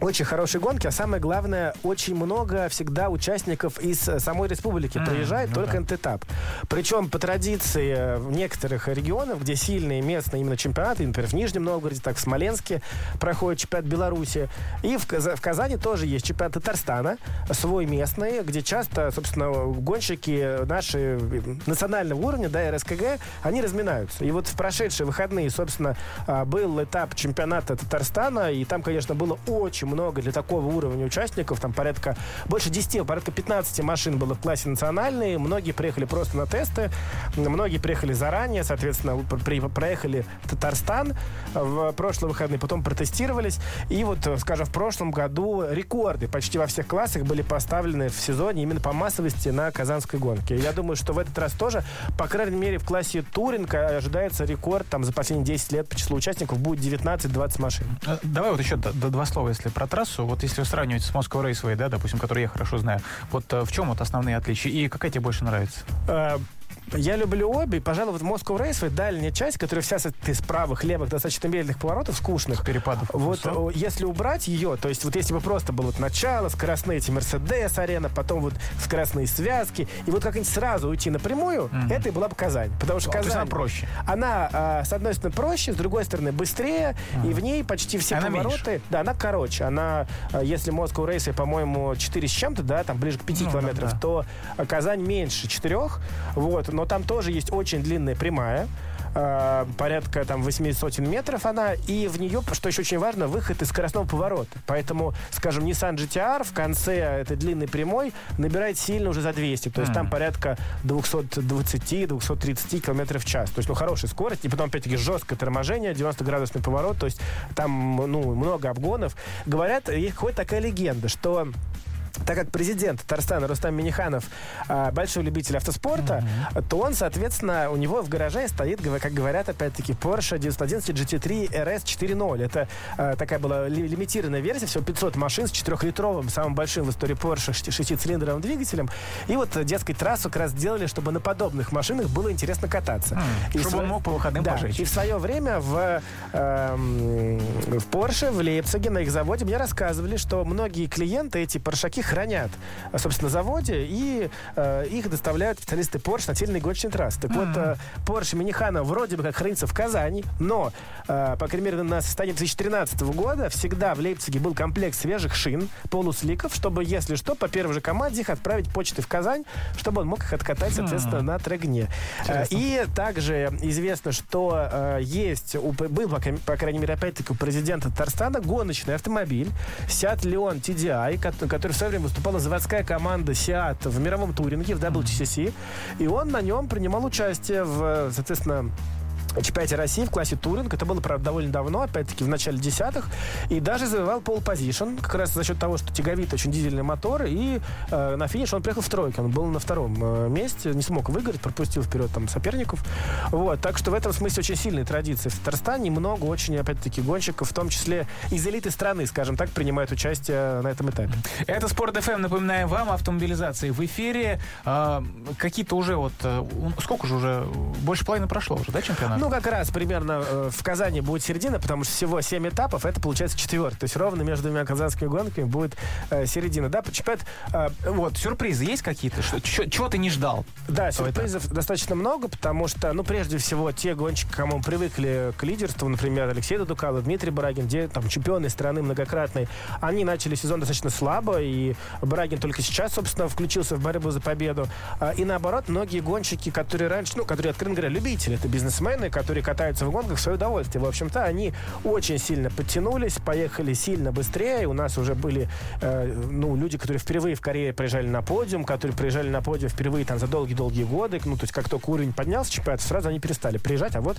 Очень хорошие гонки, а самое главное, очень много всегда участников из э, самой республики mm, приезжает, ну только да. НТ-этап. Причем по традиции э, в некоторых регионах, где сильные местные именно чемпионаты, например, в Нижнем Новгороде, так в Смоленске проходит чемпионат Беларуси. И в, в Казани тоже есть чемпионат Татарстана, свой местный, где часто, собственно, гонщики наши э, национального уровня, да, РСКГ, они разминаются. И вот в прошедшие выходные, собственно, а, был этап чемпионата Татарстана, и там, конечно, было очень много для такого уровня участников. Там порядка, больше 10, порядка 15 машин было в классе национальные. Многие приехали просто на тесты. Многие приехали заранее, соответственно, при, проехали Татарстан в прошлые выходные, потом протестировались. И вот, скажем, в прошлом году рекорды почти во всех классах были поставлены в сезоне именно по массовости на казанской гонке. Я думаю, что в этот раз тоже, по крайней мере, в классе туринг ожидается рекорд там за последние 10 лет по числу участников будет 19-20 машин. Э, давай вот еще два слова, если про трассу, вот если сравнивать с Moscow Raceway, да, допустим, который я хорошо знаю, вот э, в чем вот основные отличия и какая тебе больше нравится? Я люблю обе. И, пожалуй, вот Moscow Raceway, дальняя часть, которая вся из правых, левых, достаточно медленных поворотов, скучных. Перепадов. Вот о, если убрать ее, то есть вот если бы просто было вот начало, скоростные эти Mercedes арена, потом вот скоростные связки, и вот как-нибудь сразу уйти напрямую, mm-hmm. это и была бы Казань. Потому что Казань... она проще. Она, а, с одной стороны, проще, с другой стороны, быстрее, mm-hmm. и в ней почти все она повороты... Меньше. Да, она короче. Она, а, если Moscow Raceway, по-моему, 4 с чем-то, да, там ближе к 5 ну, километров, да, да. то Казань меньше 4. Вот, но там тоже есть очень длинная прямая, э, порядка там 8 сотен метров она, и в нее, что еще очень важно, выход из скоростного поворота. Поэтому, скажем, Nissan GTR в конце этой длинной прямой набирает сильно уже за 200, то есть mm. там порядка 220-230 км в час. То есть, ну, хорошая скорость, и потом, опять-таки, жесткое торможение, 90-градусный поворот, то есть там, ну, много обгонов. Говорят, есть ходит такая легенда, что так как президент Татарстана Рустам Миниханов а, большой любитель автоспорта, mm-hmm. то он, соответственно, у него в гараже стоит, как говорят, опять-таки, Porsche 911 GT3 RS 4.0. Это а, такая была лимитированная версия, всего 500 машин с 4-литровым, самым большим в истории Porsche шестицилиндровым двигателем. И вот, дескать, трассу как раз сделали, чтобы на подобных машинах было интересно кататься. Mm, и чтобы св... он мог по выходным да, пожечь. И в свое время в, э, в Porsche, в Лейпциге, на их заводе, мне рассказывали, что многие клиенты эти паршаки хранят, собственно, на заводе, и э, их доставляют специалисты Porsche на отдельные гоночные трассы. Так mm-hmm. вот, э, Porsche Минихана вроде бы как хранится в Казани, но, э, по крайней мере, на состоянии 2013 года всегда в Лейпциге был комплект свежих шин, полусликов, чтобы, если что, по первой же команде их отправить почтой в Казань, чтобы он мог их откатать, соответственно, mm-hmm. на трегне. Э, и также известно, что э, есть, у, был, по, по крайней мере, опять-таки, у президента Татарстана гоночный автомобиль Seat Leon TDI, который в свое время выступала заводская команда Seat в мировом туринге, в WTCC, и он на нем принимал участие в, соответственно, чемпионате России в классе туринг. Это было, правда, довольно давно, опять-таки, в начале десятых. И даже завоевал пол позишн, как раз за счет того, что тяговит очень дизельный мотор. И э, на финиш он приехал в тройке. Он был на втором э, месте, не смог выиграть, пропустил вперед там соперников. Вот. Так что в этом смысле очень сильные традиции. В Татарстане много очень, опять-таки, гонщиков, в том числе из элиты страны, скажем так, принимают участие на этом этапе. Это Спорт ФМ, напоминаем вам, автомобилизации в эфире. А, какие-то уже вот... Э, сколько же уже? Больше половины прошло уже, да, чемпионат? Ну, как раз примерно э, в Казани будет середина, потому что всего 7 этапов, это получается четвертый. То есть ровно между двумя казанскими гонками будет э, середина. Да, чемпионат... Э, вот, сюрпризы есть какие-то? Что, чего ты не ждал? Да, сюрпризов Ой, достаточно много, потому что, ну, прежде всего, те гонщики, кому привыкли к лидерству, например, Алексей Дудукалов, Дмитрий Барагин, где там чемпионы страны многократные, они начали сезон достаточно слабо, и Барагин только сейчас, собственно, включился в борьбу за победу. А, и наоборот, многие гонщики, которые раньше, ну, которые, откровенно говоря, любители, это бизнесмены, которые катаются в гонках в свое удовольствие. В общем-то, они очень сильно подтянулись, поехали сильно быстрее. У нас уже были, э, ну, люди, которые впервые в Корее приезжали на подиум, которые приезжали на подиум впервые там за долгие-долгие годы. Ну, то есть, как только уровень поднялся чемпионата, сразу они перестали приезжать, а вот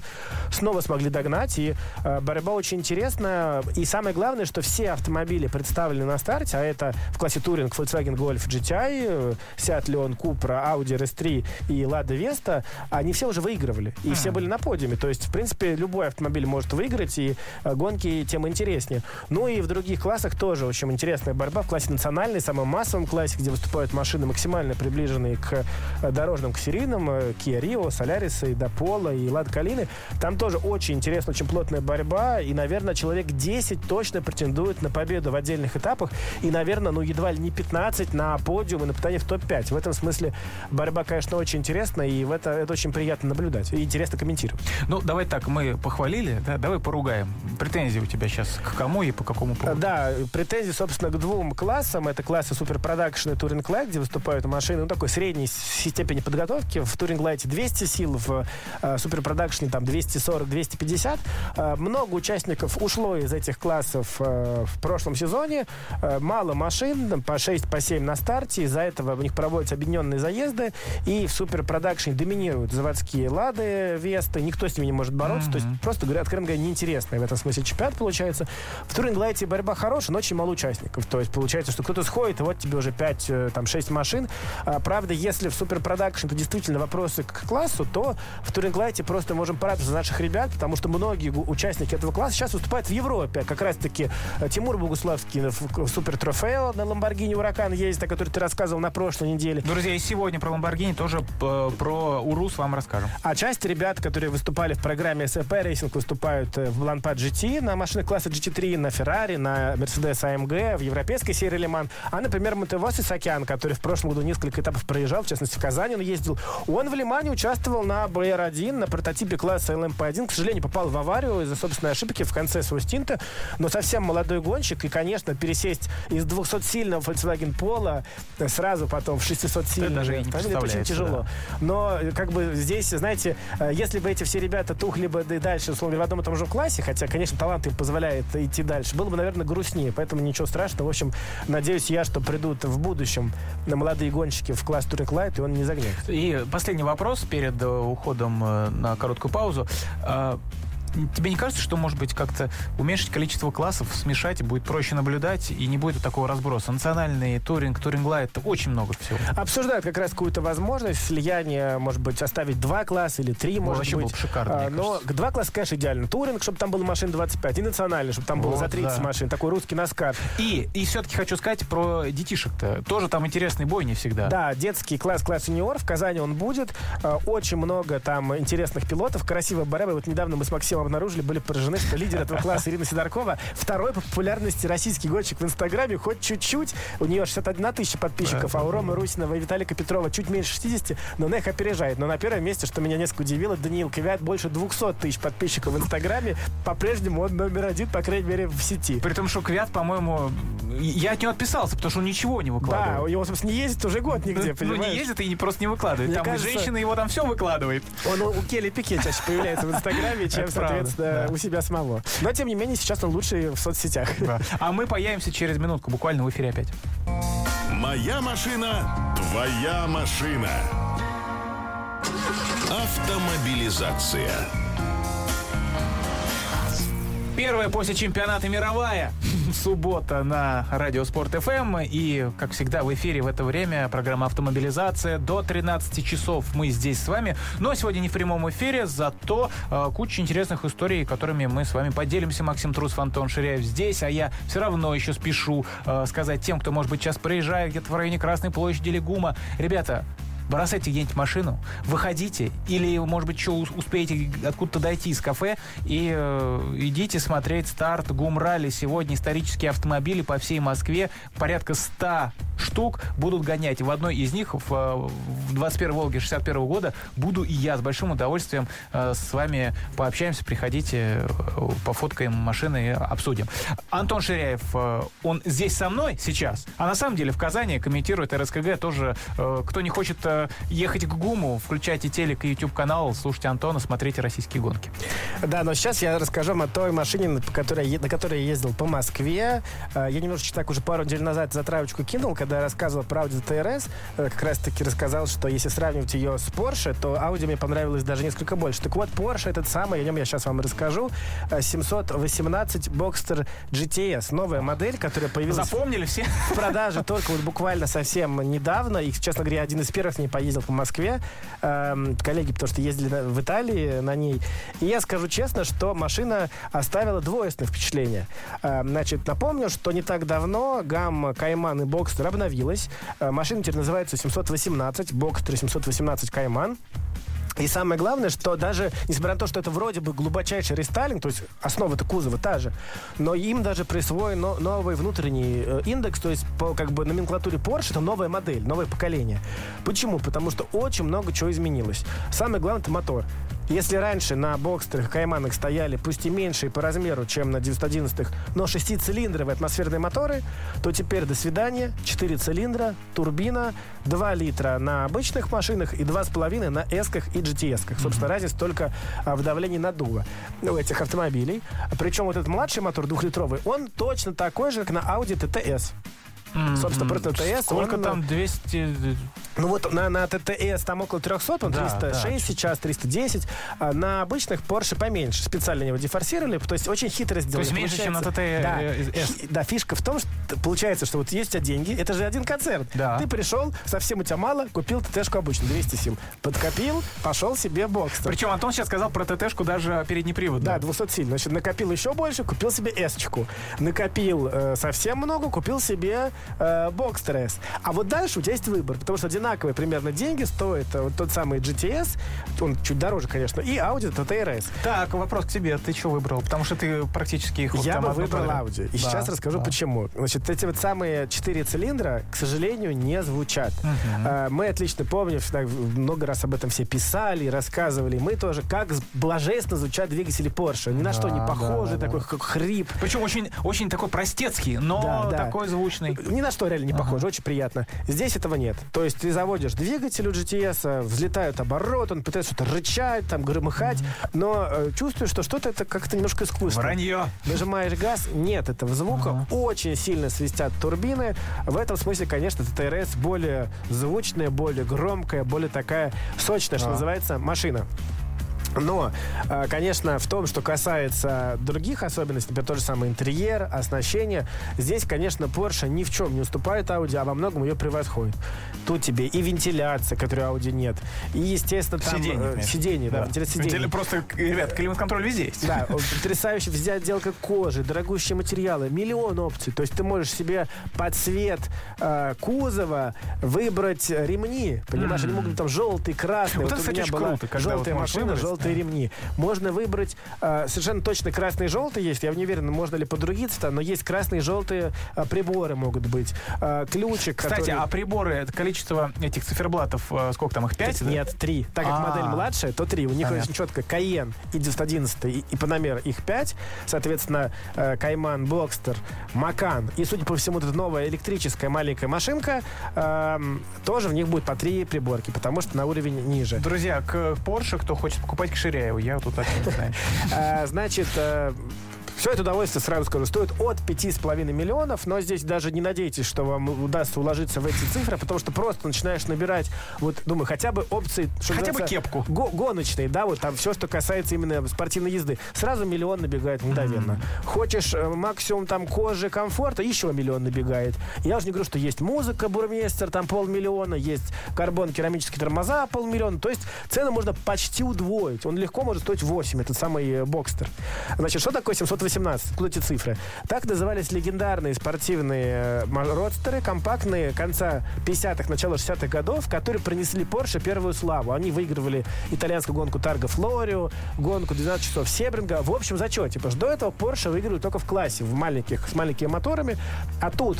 снова смогли догнать. И э, борьба очень интересная. И самое главное, что все автомобили представлены на старте, а это в классе Туринг Volkswagen Golf GTI, Seat Leon Cupra, Audi RS3 и Lada Vesta, они все уже выигрывали. И mm-hmm. все были на подиуме. То есть, в принципе, любой автомобиль может выиграть, и э, гонки тем интереснее. Ну и в других классах тоже очень интересная борьба. В классе национальной, самом массовом классе, где выступают машины максимально приближенные к э, дорожным, к серийным, э, Kia Rio, Solaris, и Допола, и Lada Калины. Там тоже очень интересная, очень плотная борьба, и, наверное, человек 10 точно претендует на победу в отдельных этапах, и, наверное, ну, едва ли не 15 на подиум и на питание в топ-5. В этом смысле борьба, конечно, очень интересная, и в это, это очень приятно наблюдать и интересно комментировать. Ну, давай так, мы похвалили, да, давай поругаем. Претензии у тебя сейчас к кому и по какому поводу? Да, претензии, собственно, к двум классам. Это классы Production и Touring Light, где выступают машины, ну, такой средней степени подготовки. В Touring Light 200 сил, в Super Production там 240-250. Uh, много участников ушло из этих классов uh, в прошлом сезоне. Uh, мало машин, по 6, по 7 на старте. Из-за этого у них проводятся объединенные заезды. И в Production доминируют заводские Лады, Весты. Никто с ними не может бороться. Mm-hmm. То есть, просто говоря, откровенно говоря, неинтересный в этом смысле чемпионат получается. В Туринг-лайте борьба хорошая, но очень мало участников. То есть, получается, что кто-то сходит, и вот тебе уже 5, э, там, 6 машин. А, правда, если в Super Production то действительно вопросы к классу, то в Туринг-лайте просто можем порадоваться за наших ребят, потому что многие участники этого класса сейчас выступают в Европе. Как раз-таки э, Тимур Богуславский в Супер Трофео на Ламборгини Уракан ездит, о которой ты рассказывал на прошлой неделе. Друзья, и сегодня про Ламборгини тоже э, про Урус вам расскажем. А часть ребят, которые выступали в программе SAP Racing, выступают э, в Лампад GT на машинах класса GT3, на Ferrari, на Mercedes AMG, в европейской серии Лиман. А, например, Мотовоз Исакян, который в прошлом году несколько этапов проезжал, в частности, в Казани он ездил. Он в Лимане участвовал на BR1, на прототипе класса LMP1. К сожалению, попал в аварию из-за собственной ошибки в конце своего стинта, но совсем молодой гонщик, и, конечно, пересесть из 200-сильного Volkswagen Polo сразу потом в 600-сильный даже не это очень тяжело. Да. Но, как бы, здесь, знаете, э, если бы эти все ребята тухли бы и дальше, условно, в одном и том же классе, хотя, конечно, талант им позволяет идти дальше, было бы, наверное, грустнее, поэтому ничего страшного. В общем, надеюсь я, что придут в будущем на молодые гонщики в класс Touring Light, и он не загнет. И последний вопрос перед э, уходом э, на короткую паузу. Тебе не кажется, что, может быть, как-то уменьшить количество классов, смешать, будет проще наблюдать, и не будет такого разброса? Национальный туринг, туринг лайт, очень много всего. Обсуждают как раз какую-то возможность слияния, может быть, оставить два класса или три, ну, может вообще быть. Было бы шикарно, а, но кажется. два класса, конечно, идеально. Туринг, чтобы там было машин 25, и национальный, чтобы там вот, было за 30 да. машин. Такой русский наскар. И, и все-таки хочу сказать про детишек-то. Тоже там интересный бой не всегда. Да, детский класс, класс юниор. В Казани он будет. А, очень много там интересных пилотов. Красивая борьба. Вот недавно мы с Максимом обнаружили, были поражены, что лидер этого класса Ирина Сидоркова второй по популярности российский гонщик в Инстаграме, хоть чуть-чуть. У нее 61 тысяча подписчиков, а у Ромы Русинова и Виталика Петрова чуть меньше 60, но она их опережает. Но на первом месте, что меня несколько удивило, Даниил Квят больше 200 тысяч подписчиков в Инстаграме. По-прежнему он номер один, по крайней мере, в сети. При том, что Квят, по-моему, я от него отписался, потому что он ничего не выкладывает. Да, у него, собственно, не ездит уже год нигде, Ну, не ездит и просто не выкладывает. Мне там кажется, женщина его там все выкладывает. Он у Келли Пике чаще появляется в Инстаграме, чем, соответственно, у себя самого. Но, тем не менее, сейчас он лучший в соцсетях. А мы появимся через минутку, буквально в эфире опять. Моя машина, твоя машина. Автомобилизация. Первая после чемпионата мировая. Суббота на Радио Спорт ФМ. И, как всегда, в эфире в это время программа «Автомобилизация». До 13 часов мы здесь с вами. Но сегодня не в прямом эфире, зато э, куча интересных историй, которыми мы с вами поделимся. Максим Трус, Антон Ширяев здесь. А я все равно еще спешу э, сказать тем, кто, может быть, сейчас проезжает где-то в районе Красной площади или ГУМа. Ребята, бросайте где-нибудь машину, выходите, или, может быть, еще успеете откуда-то дойти из кафе, и э, идите смотреть старт ГУМ-ралли. Сегодня исторические автомобили по всей Москве, порядка 100 штук будут гонять. В одной из них в, в 21 Волге 61 года буду и я с большим удовольствием э, с вами пообщаемся. Приходите, э, пофоткаем машины и обсудим. Антон Ширяев, э, он здесь со мной сейчас, а на самом деле в Казани комментирует РСКГ тоже. Э, кто не хочет э, ехать к ГУМу, включайте телек и YouTube канал, слушайте Антона, смотрите российские гонки. Да, но сейчас я расскажу вам о той машине, на которой, на которой я ездил по Москве. Э, я немножечко так уже пару недель назад затравочку кинул, когда я рассказывал про Audi TRS, э, как раз-таки рассказал, что если сравнивать ее с Porsche, то Audi мне понравилось даже несколько больше. Так вот, Porsche этот самый, о нем я сейчас вам расскажу, 718 э, Boxster GTS, новая модель, которая появилась... Запомнили все? В продаже только вот буквально совсем недавно. И, честно говоря, один из первых не поездил по Москве. Эм, коллеги, потому что ездили на, в Италии на ней. И я скажу честно, что машина оставила двойственное впечатление. Эм, значит, напомню, что не так давно гамма Кайман и Boxster обновилась. Э, машина теперь называется 718, Boxster 718 Кайман. И самое главное, что даже, несмотря на то, что это вроде бы глубочайший рестайлинг, то есть основа-то кузова та же, но им даже присвоен новый внутренний э, индекс, то есть по как бы номенклатуре Porsche это новая модель, новое поколение. Почему? Потому что очень много чего изменилось. Самое главное это мотор. Если раньше на бокстерах Кайманах стояли, пусть и меньшие по размеру, чем на 911-х, но шестицилиндровые атмосферные моторы, то теперь до свидания, 4 цилиндра, турбина, 2 литра на обычных машинах и 2,5 на S-ках и GTS-ках. Собственно, разница только а, в давлении наддува у этих автомобилей. Причем вот этот младший мотор двухлитровый, он точно такой же, как на Audi TTS. Mm-hmm. Собственно, про ТТС. Сколько он, там 200... Ну вот на, на ТТС там около 300, он да, 306 да. сейчас, 310. А на обычных Porsche поменьше. Специально его дефорсировали, то есть очень хитро сделали. То есть меньше, чем на ТТС? Да, да, фишка в том, что получается, что вот есть у тебя деньги, это же один концерт. Да. Ты пришел, совсем у тебя мало, купил ТТшку обычно, 200 сил. Подкопил, пошел себе бокс. Причем Антон сейчас сказал про ТТшку даже передний привод. Да, 200 сил. Значит, накопил еще больше, купил себе S-чку. Накопил э, совсем много, купил себе э, Boxster S. А вот дальше у тебя есть выбор, потому что одинаковые примерно деньги стоит э, вот тот самый GTS, он чуть дороже, конечно, и Audi TTRS. Так, вопрос к тебе, ты что выбрал? Потому что ты практически их Я бы выбрал Audi. И да, сейчас расскажу да. почему. Значит, эти вот самые четыре цилиндра, к сожалению, не звучат. Uh-huh. Мы отлично помним, много раз об этом все писали, рассказывали. Мы тоже, как блаженно звучат двигатели Porsche. Ни на да, что не похожи, да, такой да. хрип. Причем очень, очень такой простецкий, но да, да. такой звучный. Ни на что реально не ага. похож, очень приятно. Здесь этого нет. То есть ты заводишь двигатель у GTS, взлетают обороты, он пытается что-то рычать, там, громыхать, mm-hmm. но э, чувствуешь, что что-то это как-то немножко искусственно. Вранье. Нажимаешь газ, нет этого звука, ага. очень сильно свистят турбины. В этом смысле, конечно, ТТРС более звучная, более громкая, более такая сочная, а. что называется, машина. Но, а, конечно, в том, что касается других особенностей, например, тот же самый интерьер, оснащение, здесь, конечно, Porsche ни в чем не уступает Audi, а во многом ее превосходит. Тут тебе и вентиляция, которой Audi нет, и, естественно, там... Сиденье, э, сиденье да, да сиденье. Просто, ребят, климат-контроль везде есть. Да, потрясающая везде отделка кожи, дорогущие материалы, миллион опций. То есть ты можешь себе под цвет э, кузова выбрать ремни, понимаешь, mm-hmm. они могут быть там желтый, красный. Вот, вот это, кстати, была круто, желтая вот машина, желтый желтые ремни. Можно выбрать э, совершенно точно красный и желтый есть. Я не уверен, можно ли по другие цвета, но есть красные и желтые э, приборы могут быть. Э, ключик, Кстати, который... а приборы, это количество этих циферблатов, э, сколько там их, пять? Нет, три. Так как модель младшая, то три. У них очень четко Каен и 911 и, и их пять. Соответственно, э, Кайман, Блокстер, Макан. И, судя по всему, это новая электрическая маленькая машинка. Э, тоже в них будет по три приборки, потому что на уровень ниже. Друзья, к Porsche, кто хочет покупать Ширяеву, я тут не знаю. Значит, э, все это удовольствие, сразу скажу, стоит от 5,5 миллионов, но здесь даже не надейтесь, что вам удастся уложиться в эти цифры, потому что просто начинаешь набирать, вот, думаю, хотя бы опции... Хотя бы кепку. Го гоночные, да, вот там все, что касается именно спортивной езды. Сразу миллион набегает мгновенно. Mm-hmm. Хочешь э, максимум там кожи, комфорта, еще миллион набегает. Я уже не говорю, что есть музыка, бурмистер, там полмиллиона, есть карбон, керамические тормоза, полмиллиона. То есть цену можно почти удвоить. Он легко может стоить 8, этот самый э, бокстер. Значит, что такое 780 918, откуда эти цифры? Так назывались легендарные спортивные э, родстеры, компактные конца 50-х, начала 60-х годов, которые принесли Porsche первую славу. Они выигрывали итальянскую гонку Тарго Флорио, гонку 12 часов Себринга. В общем зачете. Потому что до этого Porsche выигрывали только в классе, в маленьких, с маленькими моторами. А тут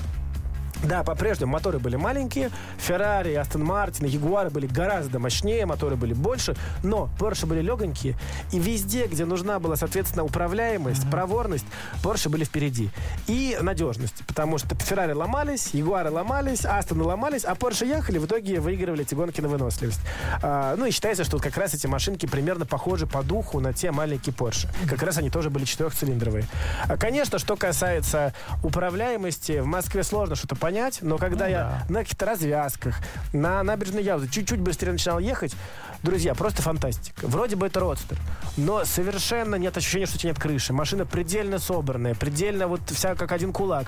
да, по-прежнему моторы были маленькие. Феррари, Астон Мартин, Ягуары были гораздо мощнее, моторы были больше, но Porsche были легонькие. И везде, где нужна была, соответственно, управляемость, mm-hmm. проворность, Porsche были впереди. И надежность, потому что Феррари ломались, Ягуары ломались, Астон ломались, а Porsche ехали, в итоге выигрывали эти гонки на выносливость. А, ну и считается, что вот как раз эти машинки примерно похожи по духу на те маленькие Porsche. Как раз они тоже были четырехцилиндровые. А, конечно, что касается управляемости, в Москве сложно что-то понять понять, но когда ну, я да. на каких-то развязках, на набережной Яузы чуть-чуть быстрее начинал ехать, друзья, просто фантастика. Вроде бы это родстер, но совершенно нет ощущения, что у тебя нет крыши. Машина предельно собранная, предельно вот вся как один кулак.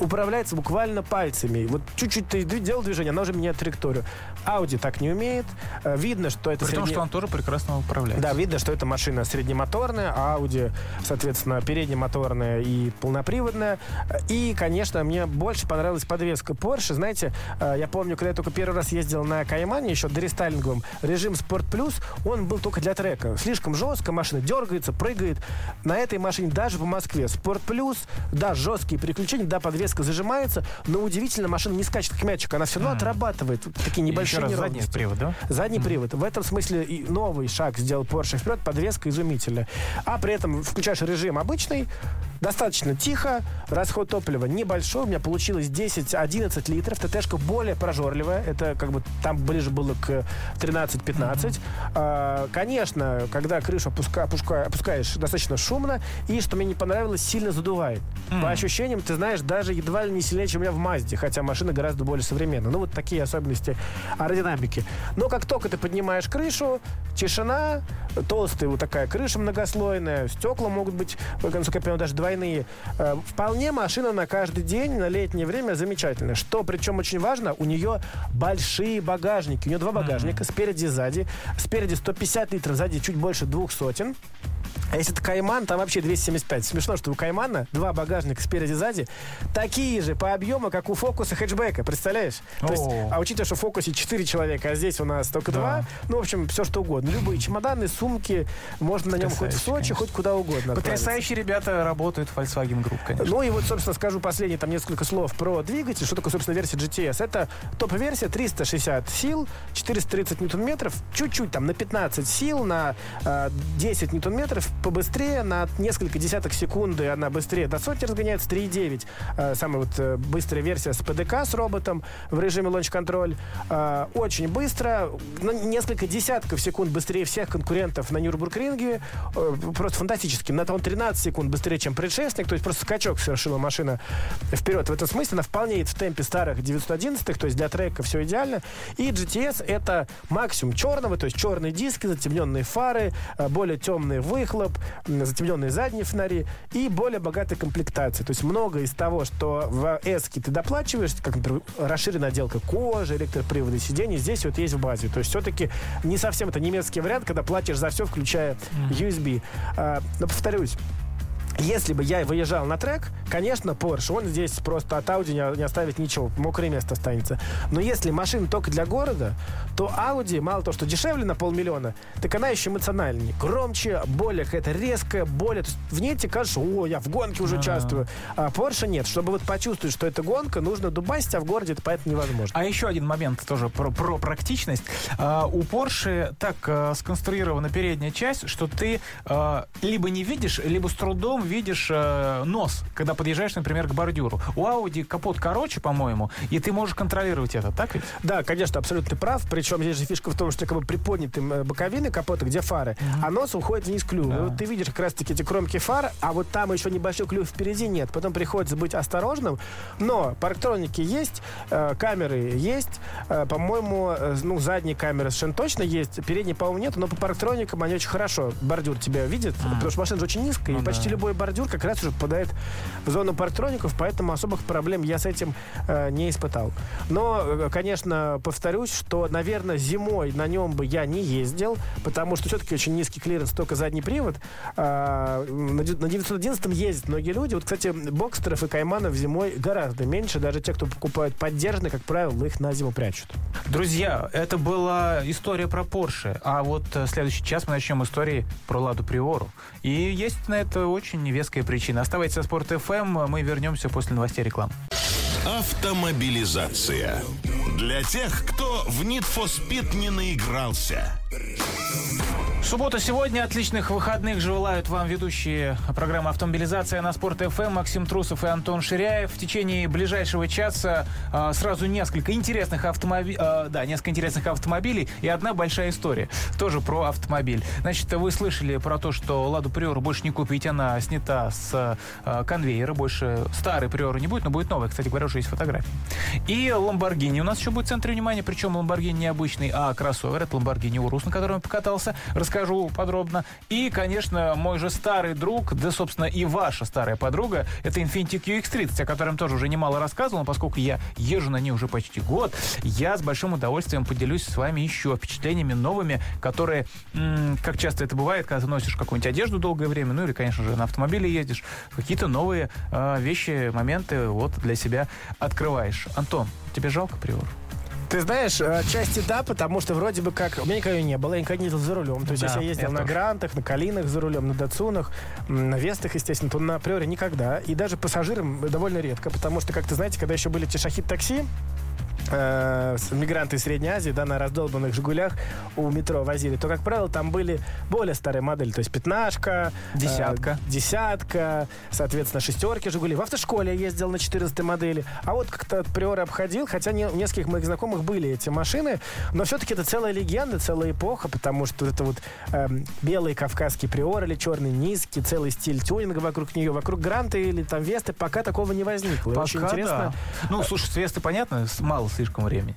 Управляется буквально пальцами. Вот чуть-чуть ты делал движение, она уже меняет траекторию. Audi так не умеет. Э, видно, что это... При средне... том, что он тоже прекрасно управляется. Да, видно, что это машина среднемоторная, а Audi, соответственно, переднемоторная и полноприводная. И, конечно, мне больше понравилась под подвеска Porsche. Знаете, э, я помню, когда я только первый раз ездил на Каймане, еще дорестайлинговом, режим Sport Plus, он был только для трека. Слишком жестко, машина дергается, прыгает. На этой машине даже по Москве Sport Plus, да, жесткие переключения, да, подвеска зажимается, но удивительно, машина не скачет как мячик, она все равно mm. отрабатывает такие небольшие и задний привод, да? Задний mm. привод. В этом смысле и новый шаг сделал Porsche вперед, подвеска изумительная. А при этом включаешь режим обычный, достаточно тихо, расход топлива небольшой, у меня получилось 10 11 литров. ТТшка более прожорливая. Это как бы там ближе было к 13-15. Mm-hmm. А, конечно, когда крышу опуска, опуска, опускаешь, достаточно шумно. И, что мне не понравилось, сильно задувает. Mm-hmm. По ощущениям, ты знаешь, даже едва ли не сильнее, чем у меня в Мазде. Хотя машина гораздо более современная. Ну, вот такие особенности аэродинамики. Но как только ты поднимаешь крышу, тишина, толстая вот такая крыша многослойная, стекла могут быть, насколько я понимаю, даже двойные. А, вполне машина на каждый день, на летнее время замечательная замечательная. Что, причем очень важно, у нее большие багажники. У нее два багажника, спереди и сзади. Спереди 150 литров, сзади чуть больше двух сотен. А если это Кайман, там вообще 275. Смешно, что у Каймана два багажника спереди и сзади такие же по объему, как у Фокуса хэтчбека. Представляешь? То есть, а учитывая, что в Фокусе 4 человека, а здесь у нас только да. 2, ну, в общем, все что угодно. Любые чемоданы, сумки, можно на нем хоть в Сочи, конечно. хоть куда угодно. Потрясающие ребята работают в Volkswagen Group, конечно. Ну и вот, собственно, скажу последние там несколько слов про двигатель. Что такое, собственно, версия GTS? Это топ-версия 360 сил, 430 ньютон-метров, чуть-чуть там на 15 сил, на э, 10 ньютон-метров побыстрее, на несколько десяток секунды она быстрее до сотни разгоняется, 3.9. Э, самая вот э, быстрая версия с ПДК с роботом в режиме лонч-контроль. Э, очень быстро, на несколько десятков секунд быстрее всех конкурентов на Нюрнбург-ринге. Э, просто фантастически. На том 13 секунд быстрее, чем предшественник, то есть просто скачок совершила машина вперед. В этом смысле она вполне в темпе старых 911-х, то есть для трека все идеально. И GTS это максимум черного, то есть черные диски, затемненные фары, более темный выхлоп, затемненные задние фонари и более богатая комплектация. То есть много из того, что в S ты доплачиваешь, как, например, расширенная отделка кожи, электроприводы сидений, здесь вот есть в базе. То есть все-таки не совсем это немецкий вариант, когда платишь за все, включая USB. А, но повторюсь, если бы я выезжал на трек, конечно, Porsche, он здесь просто от Audi не, не оставит ничего, мокрое место останется. Но если машина только для города, то Audi, мало того, что дешевле на полмиллиона, так она еще эмоциональнее, громче, более какая-то резкая, более... То есть в ней тебе кажется, о, я в гонке уже участвую. А Porsche нет. Чтобы вот почувствовать, что это гонка, нужно дубасить, а в городе это поэтому невозможно. А еще один момент тоже про, про практичность. А, у Porsche так а, сконструирована передняя часть, что ты а, либо не видишь, либо с трудом видишь э, нос, когда подъезжаешь, например, к бордюру. У Audi капот короче, по-моему, и ты можешь контролировать это, так ведь? Да, конечно, абсолютно прав. Причем здесь же фишка в том, что как бы приподняты э, боковины капота, где фары, mm-hmm. а нос уходит вниз клюв. Да. И вот ты видишь как раз-таки эти кромки фар, а вот там еще небольшой клюв впереди нет. Потом приходится быть осторожным. Но парктроники есть, э, камеры есть. Э, по-моему, э, ну, задние камеры совершенно точно есть. Передние, по-моему, нет, но по парктроникам они очень хорошо бордюр тебя видят, mm-hmm. потому что машина же очень низкая, ну, и почти да. любой световой бордюр как раз уже попадает в зону парктроников, поэтому особых проблем я с этим э, не испытал. Но, э, конечно, повторюсь, что, наверное, зимой на нем бы я не ездил, потому что все-таки очень низкий клиренс, только задний привод. А, на 911 ездят многие люди. Вот, кстати, бокстеров и кайманов зимой гораздо меньше. Даже те, кто покупают поддержанные, как правило, их на зиму прячут. Друзья, это была история про Porsche. А вот э, следующий час мы начнем истории про Ладу Приору. И есть на это очень веская причина. Оставайтесь на Спорт ФМ, мы вернемся после новостей рекламы. Автомобилизация. Для тех, кто в Need for Speed не наигрался. Суббота сегодня. Отличных выходных желают вам ведущие программы «Автомобилизация» на Спорт ФМ Максим Трусов и Антон Ширяев. В течение ближайшего часа э, сразу несколько интересных автомобилей, э, да, несколько интересных автомобилей и одна большая история. Тоже про автомобиль. Значит, вы слышали про то, что «Ладу Приору» больше не купить, она снята с э, конвейера. Больше старый Приору не будет, но будет новый. Кстати говоря, уже есть фотографии. И «Ламборгини» у нас еще будет в центре внимания, причем «Ламборгини» не обычный, а кроссовер. Это «Ламборгини Урус», на котором я покатался. Расскажу подробно. И, конечно, мой же старый друг, да, собственно, и ваша старая подруга, это Infiniti QX30, о котором тоже уже немало рассказывал, но поскольку я езжу на ней уже почти год, я с большим удовольствием поделюсь с вами еще впечатлениями новыми, которые, как часто это бывает, когда ты носишь какую-нибудь одежду долгое время, ну или, конечно же, на автомобиле ездишь, какие-то новые э, вещи, моменты вот для себя открываешь. Антон, тебе жалко Приор? Ты знаешь, отчасти да, потому что вроде бы как... У меня никогда не было, я никогда не ездил за рулем. То есть, Да, если я ездил на тоже. Грантах, на Калинах за рулем, на Датсунах, на Вестах, естественно, то на априори никогда. И даже пассажирам довольно редко, потому что, как ты знаете, когда еще были те шахид-такси, э, мигранты из Средней Азии, да, на раздолбанных «Жигулях» у метро возили, то, как правило, там были более старые модели, то есть пятнашка, э, Десятка. десятка, соответственно, шестерки «Жигули». В автошколе я ездил на 14 модели, а вот как-то от приора обходил, хотя не, у нескольких моих знакомых были эти машины, но все-таки это целая легенда, целая эпоха, потому что это вот эм, белый кавказский приор или черный низкий, целый стиль тюнинга вокруг нее, вокруг Гранты или там Весты пока такого не возникло. И Очень Пока интересно, да. Ну, слушай, с Весты понятно, мало слишком времени.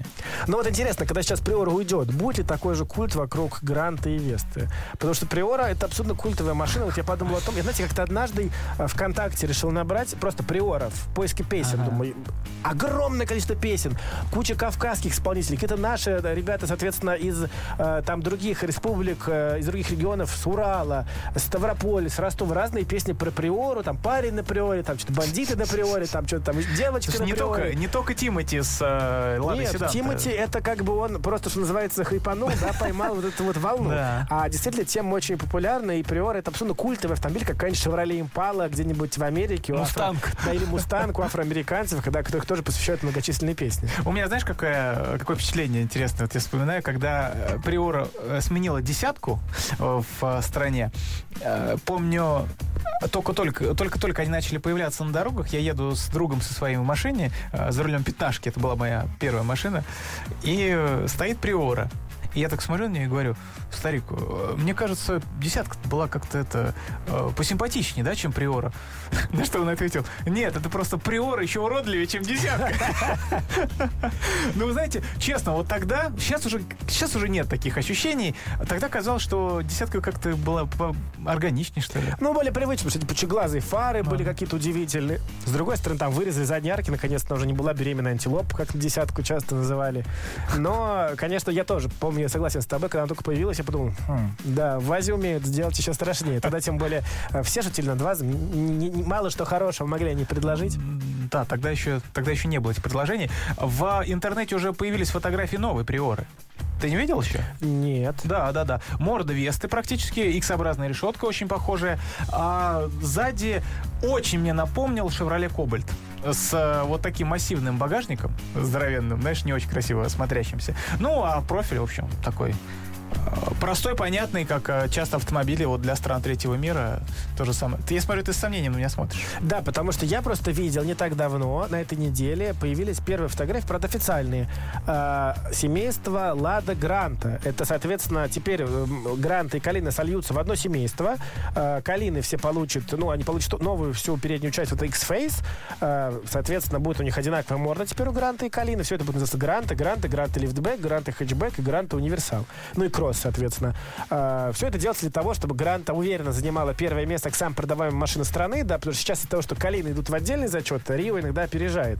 Ну вот интересно, когда сейчас Приора уйдет, будет ли такой же культ вокруг Гранта и Весты? Потому что Приора это абсолютно культовая машина. Вот я подумал о том, я знаете, как-то однажды э, ВКонтакте решил набрать просто Приора в поиске песен. Ага. Думаю, огромное количество песен, куча кавказских исполнителей, какие-то наши э, ребята, соответственно, из э, там других республик, из других регионов, с Урала, с Ставрополя, с Ростова, разные песни про Приору, там парень на Приоре, там что-то бандиты на Приоре, там что-то там девочка Слушай, на не Приоре. только, не только Тимати с э, Нет, Седан. Тимати это как бы он просто, что называется, хайпанул, да, поймал вот эту вот волну. А действительно, тема очень популярна, и Приор это абсолютно культовый автомобиль, как какая-нибудь Chevrolet Impala где-нибудь в Америке. Мустанг. Да, или Мустанг у афроамериканцев, когда которых тоже посвящают многочисленные песни. У меня, знаешь, какое, какое впечатление интересное? Вот я вспоминаю, когда э, Приора э, сменила десятку э, в стране. Помню, только-только, только-только они начали появляться на дорогах. Я еду с другом со своей в машине за рулем пятнашки. Это была моя первая машина. И стоит Приора. И я так смотрю на нее и говорю, старик, э, мне кажется, десятка была как-то это э, посимпатичнее, да, чем Приора. На что он ответил, нет, это просто Приора еще уродливее, чем десятка. Ну, вы знаете, честно, вот тогда, сейчас уже, сейчас уже нет таких ощущений. Тогда казалось, что десятка как-то была органичнее, что ли. Ну, более привычно, потому что эти пучеглазые фары были какие-то удивительные. С другой стороны, там вырезали задние арки, наконец-то уже не была беременная антилопа, как десятку часто называли. Но, конечно, я тоже помню, я согласен с тобой, когда она только появилась, я подумал, «Хм, да, в Азии умеют сделать еще страшнее. Тогда, тем более, э, все шутили над ВАЗом, мало что хорошего могли они предложить. Да, тогда еще, тогда еще не было этих предложений. В интернете уже появились фотографии новой Приоры. Ты не видел еще? Нет. Да, да, да. Морда Весты практически, X-образная решетка очень похожая. А сзади очень мне напомнил Chevrolet Cobalt с э, вот таким массивным багажником, здоровенным, знаешь, не очень красиво смотрящимся. Ну, а профиль, в общем, такой простой, понятный, как э, часто автомобили вот для стран третьего мира. То же самое. Ты, я смотрю, ты с сомнением на меня смотришь. Да, потому что я просто видел не так давно, на этой неделе, появились первые фотографии, правда, официальные. э, семейство Лада Гранта. Это, соответственно, теперь э, Гранта и Калина сольются в одно семейство. Э, Калины все получат, ну, они получат новую всю переднюю часть, это X-Face. Э, соответственно, будет у них одинаковая морда теперь у Гранта и Калины. Все это будет называться Гранта, Гранта, Гранта Лифтбэк, Гранта Хэтчбэк и Гранта Универсал. Ну и Кросс, соответственно. А, все это делается для того, чтобы Гранта уверенно занимала первое место к самым продаваемым машинам страны, да, потому что сейчас из-за того, что Калина идут в отдельный зачет, Рио иногда опережает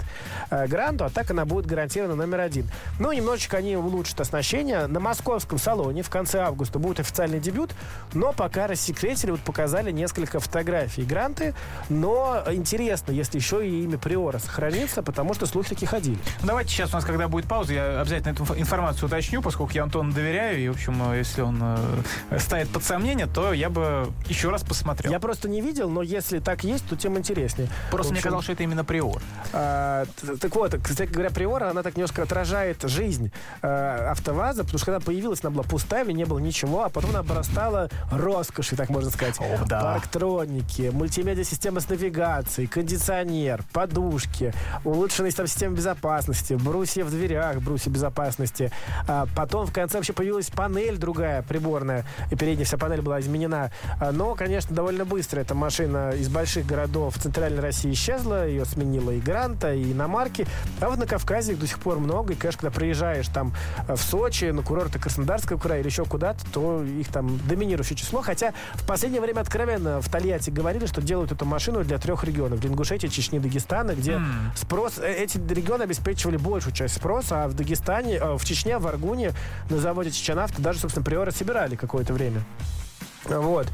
а, Гранту, а так она будет гарантированно номер один. Ну, немножечко они улучшат оснащение. На московском салоне в конце августа будет официальный дебют, но пока рассекретили, вот показали несколько фотографий Гранты, но интересно, если еще и имя Приора сохранится, потому что слухи такие ходили. Давайте сейчас у нас, когда будет пауза, я обязательно эту информацию уточню, поскольку я Антону доверяю, и, в общем, э, если он э, ставит под сомнение, то я бы еще раз посмотрел. Я просто не видел, но если так есть, то тем интереснее. Просто мне казалось, что это именно Приор. А, так вот, кстати говоря, Приора, она так немножко отражает жизнь а, АвтоВАЗа, потому что когда появилась, она была пустая, не было ничего, а потом она обрастала роскошью, так можно сказать. О, да. Парктроники, мультимедиа-система с навигацией, кондиционер, подушки, улучшенная там система безопасности, брусья в дверях, брусья безопасности. А потом в конце вообще появилась панель другая, приборная, и передняя вся панель была изменена. А, но, конечно, довольно быстро эта машина из больших городов Центральной России исчезла, ее сменила и Гранта, и иномарки. А вот на Кавказе их до сих пор много, и, конечно, когда приезжаешь там в Сочи, на курорты Краснодарского края или еще куда-то, то их там доминирующее число. Хотя в последнее время откровенно в Тольятти говорили, что делают эту машину для трех регионов. Для Ингушетии, Чечни, Дагестана, где mm. спрос... Э, эти регионы обеспечивали большую часть спроса, а в Дагестане, э, в Чечне, в Аргуне на заводе Чеченавто даже, собственно, приоры собирали какое-то время. Вот.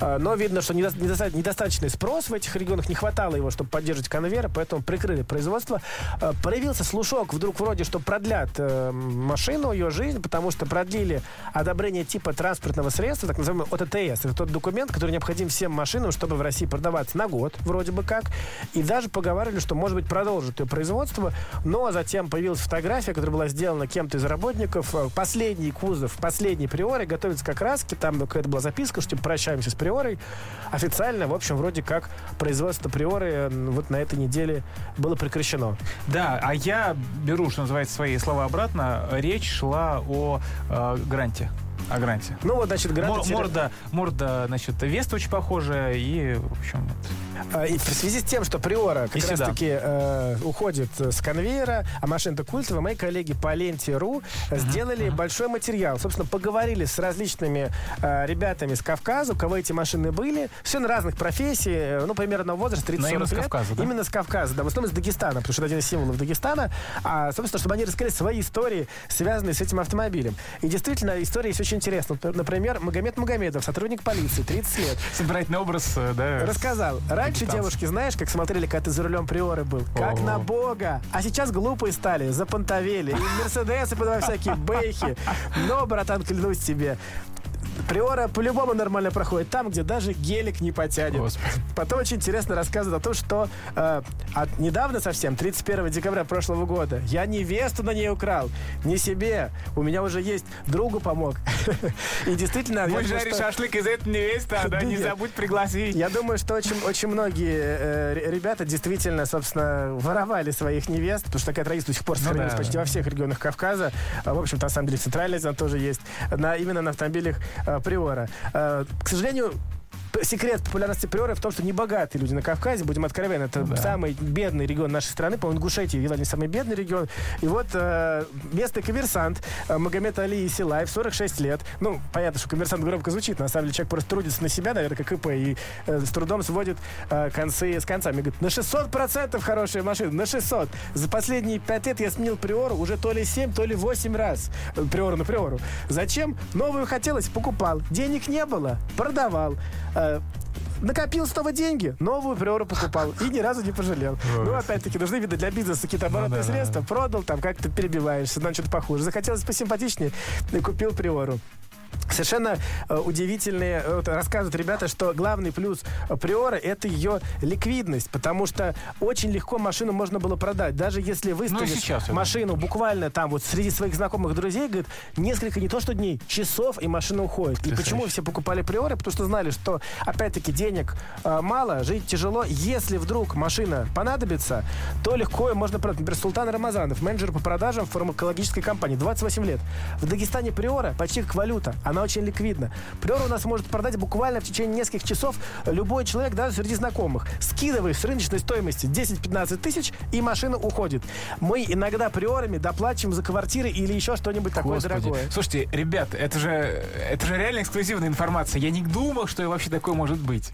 А, но видно, что недоста- недостаточный спрос в этих регионах, не хватало его, чтобы поддерживать конвейер, поэтому прикрыли производство. А, появился слушок вдруг вроде, что продлят э, машину, ее жизнь, потому что продлили одобрение типа транспортного средства, так называемый ОТТС. Это тот документ, который необходим всем машинам, чтобы в России продаваться на год, вроде бы как. И даже поговаривали, что, может быть, продолжат ее производство, но затем появилась фотография, которая была сделана кем-то из работников. Последний кузов, последний приоры готовится как раз, там какая-то была записка, записка, что типа, прощаемся с Приорой. Официально, в общем, вроде как производство Приоры вот на этой неделе было прекращено. Да, а я беру, что называется, свои слова обратно. Речь шла о э, гранте о гранте. Ну вот, значит, грант... Мор, морда, морда, значит, Веста очень похожая, и, в общем... А, и в связи с тем, что Приора как раз-таки э, уходит с конвейера, а машина-то культовая, мои коллеги по ленте.ру сделали uh-huh. большой материал. Собственно, поговорили с различными э, ребятами с Кавказа, у кого эти машины были. Все на разных профессий, э, ну, примерно возраст 30 лет. с Кавказа, да? Именно с Кавказа, да, в основном из Дагестана, потому что это один из символов Дагестана. А, собственно, чтобы они рассказали свои истории, связанные с этим автомобилем. И действительно, история есть очень интересно. Например, Магомед Магомедов, сотрудник полиции, 30 лет. Собирательный образ, э, да. Рассказал. Раньше девушки, знаешь, как смотрели, когда ты за рулем приоры был? Как О-о-о. на бога. А сейчас глупые стали, запонтовели. И мерседесы подавай всякие бэхи. Но, братан, клянусь тебе, Приора по-любому нормально проходит. Там, где даже гелик не потянет. Господи. Потом очень интересно рассказывает о том, что э, от, недавно совсем, 31 декабря прошлого года, я невесту на ней украл. Не себе. У меня уже есть. Другу помог. И действительно... Будешь жарить шашлык из этой невесты, а да, не забудь пригласить. Я думаю, что очень, очень многие э, ребята действительно, собственно, воровали своих невест, потому что такая традиция до сих пор ну сохранилась ну, да. почти во всех регионах Кавказа. А, в общем-то, на самом деле, центральная она тоже есть. На, именно на автомобилях э, Приора. Э, к сожалению, секрет популярности приора в том, что небогатые люди на Кавказе, будем откровенны, это да. самый бедный регион нашей страны, по-моему, Ингушетия едва не самый бедный регион. И вот э, местный коммерсант э, Магомед Али Силаев, 46 лет. Ну, понятно, что коммерсант громко звучит, на самом деле человек просто трудится на себя, наверное, как ИП, и э, с трудом сводит э, концы с концами. Говорит, на 600% хорошая машина, на 600. За последние 5 лет я сменил приору уже то ли 7, то ли 8 раз. Э, приору на приору. Зачем? Новую хотелось, покупал. Денег не было, продавал. Э, накопил снова деньги, новую приору покупал и ни разу не пожалел. Ну, опять-таки, нужны, видно, для бизнеса какие-то ну оборотные средства. Продал, там как-то перебиваешься, на что-то похуже. Захотелось посимпатичнее, и купил приору. Совершенно э, удивительные э, вот, рассказывают ребята, что главный плюс Приора это ее ликвидность, потому что очень легко машину можно было продать. Даже если выставишь ну, сейчас, машину да. буквально там вот среди своих знакомых друзей, говорит, несколько не то что дней, часов, и машина уходит. И почему все покупали Приоры? Потому что знали, что опять-таки денег э, мало, жить тяжело. Если вдруг машина понадобится, то легко ее можно продать. Например, Султан Рамазанов, менеджер по продажам фармакологической компании, 28 лет. В Дагестане Приора почти как валюта. Она очень ликвидна. Приора у нас может продать буквально в течение нескольких часов любой человек, даже среди знакомых. Скидываешь с рыночной стоимости 10-15 тысяч, и машина уходит. Мы иногда приорами доплачиваем за квартиры или еще что-нибудь такое Господи. дорогое. Слушайте, ребят, это же, это же реально эксклюзивная информация. Я не думал, что вообще такое может быть.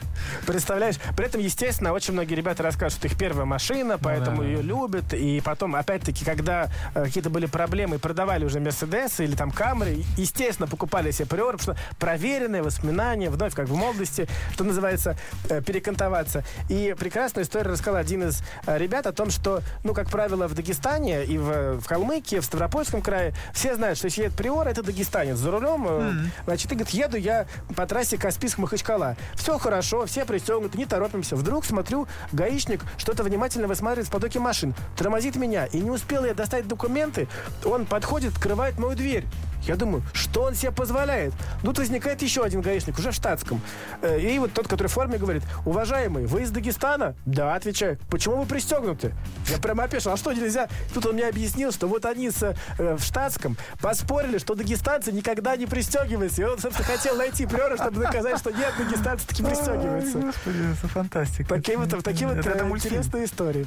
Представляешь? При этом, естественно, очень многие ребята рассказывают, что их первая машина, поэтому Ну да. ее любят. И потом, опять-таки, когда э, какие-то были проблемы, продавали уже Мерседесы или там Камры, естественно, покупали себе приоры, потому что проверенные воспоминания, вновь как в молодости, что называется, э, перекантоваться. И прекрасную историю рассказал один из э, ребят о том, что, ну, как правило, в Дагестане и в, в Калмыкии, в Ставропольском крае все знают, что если едет приор, это дагестанец. За рулем, э, значит, и говорит, еду я по трассе Каспийск-Махачкала. Все хорошо, все пристегнуты, не торопимся. Вдруг смотрю, гаишник что-то внимательно высматривает в потоке машин. Тормозит меня. И не успел я достать документы, он подходит, открывает мою дверь. Я думаю, что он себе позволяет? Тут возникает еще один гаишник, уже в штатском. Э, И вот тот, который в форме, говорит, уважаемый, вы из Дагестана? Да, отвечаю. Почему вы пристегнуты? Я прямо опешил, а что нельзя? Тут он мне объяснил, что вот они с, э, в штатском поспорили, что дагестанцы никогда не пристегиваются. И он, собственно, хотел найти приора, чтобы доказать, что нет, дагестанцы таки пристегиваются. Господи, это фантастика. Такие вот, такие вот Это- э, интересные истории.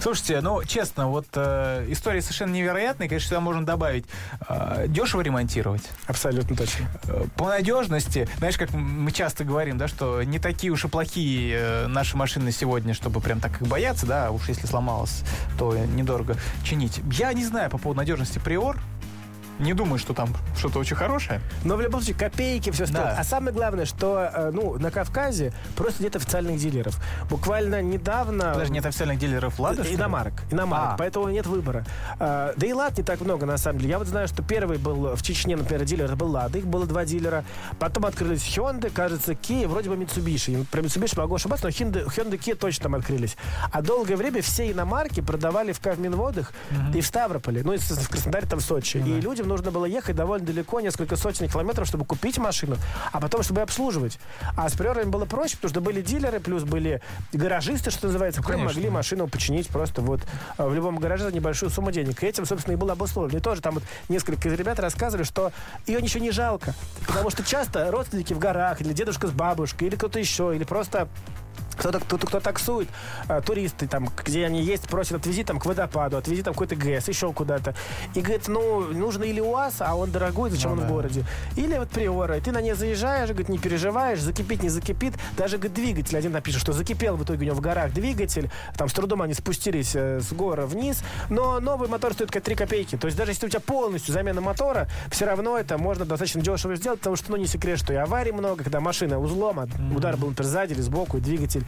Слушайте, ну, честно, вот э, история совершенно невероятная. Конечно, сюда можно добавить. Э, дешево ремонтировать. Абсолютно точно. Э, По надежности, знаешь, как мы часто говорим, да, что не такие уж и плохие э, наши машины сегодня, чтобы прям так их бояться, да, а уж если сломалось, то недорого чинить. Я не знаю по поводу надежности Приор. Не думаю, что там что-то очень хорошее. Но в любом случае, копейки все стоит. Да. А самое главное, что э, ну, на Кавказе просто нет официальных дилеров. Буквально недавно... Даже нет официальных дилеров Лада? Иномарок. Иномарок. А. Поэтому нет выбора. А, да и лад не так много, на самом деле. Я вот знаю, что первый был в Чечне, например, дилер, это был Лада. Их было два дилера. Потом открылись Hyundai, кажется, Kia, вроде бы Mitsubishi. Про Mitsubishi могу ошибаться, но Hyundai, Hyundai Kia точно там открылись. А долгое время все иномарки продавали в Кавминводах и в Ставрополе. Ну, и в Краснодаре, там в Сочи. И людям нужно было ехать довольно далеко, несколько сотен километров, чтобы купить машину, а потом, чтобы обслуживать. А с приорами было проще, потому что были дилеры, плюс были гаражисты, что называется, которые Конечно. могли машину починить просто вот э, в любом гараже за небольшую сумму денег. И этим, собственно, и было обусловлено. И тоже там вот несколько из ребят рассказывали, что ее ничего не жалко. Потому что часто родственники в горах, или дедушка с бабушкой, или кто-то еще, или просто кто-то, кто-то, кто таксует, а, туристы там, где они есть, просят, отвези там к водопаду, отвези там какой-то ГЭС, еще куда-то. И говорит, ну, нужно или УАЗ, а он дорогой, зачем Ну он в да. городе? Или вот Приора, и ты на ней заезжаешь, говорит, не переживаешь, закипит, не закипит. Даже, говорит, двигатель один напишет, что закипел в итоге у него в горах двигатель, там с трудом они спустились э, с гора вниз, но новый мотор стоит как 3 копейки. То есть даже если у тебя полностью замена мотора, все равно это можно достаточно дешево сделать, потому что, ну, не секрет, что и аварий много, когда машина узлом, а удар был, например, сзади или сбоку, и двигатель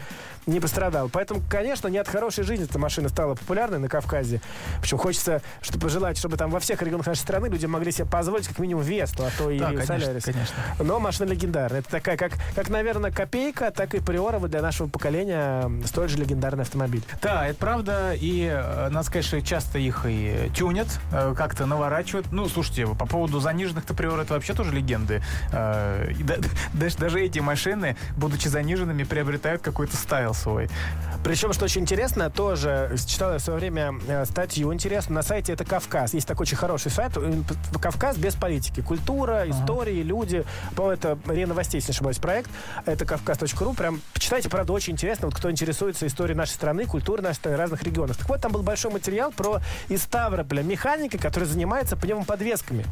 не пострадал. Поэтому, конечно, не от хорошей жизни эта машина стала популярной на Кавказе. Причем хочется чтобы пожелать, чтобы там во всех регионах нашей страны люди могли себе позволить как минимум Весту, а то и Да, конечно, Солярис. конечно. Но машина легендарная. Это такая, как, как, наверное, копейка, так и Приора вот для нашего поколения столь же легендарный автомобиль. Да, это правда, и э, сказать, что часто их и тюнят, э, как-то наворачивают. Ну, слушайте, по поводу заниженных-то приор, это вообще тоже легенды. Э, и даже, даже эти машины, будучи заниженными, приобретают какой-то стайл свой. Причем, что очень интересно, тоже читал я в свое время э, статью интересную на сайте «Это Кавказ». Есть такой очень хороший сайт э, «Кавказ без политики». Культура, истории, люди. По-моему, это РИА Новостей, если не ошибаюсь, проект. Это кавказ.ру. Прям почитайте, правда, очень интересно. Вот кто интересуется историей нашей страны, культуры нашей страны, разных регионов. Так вот, там был большой материал про из Ставрополя механика, который занимается пневмоподвесками.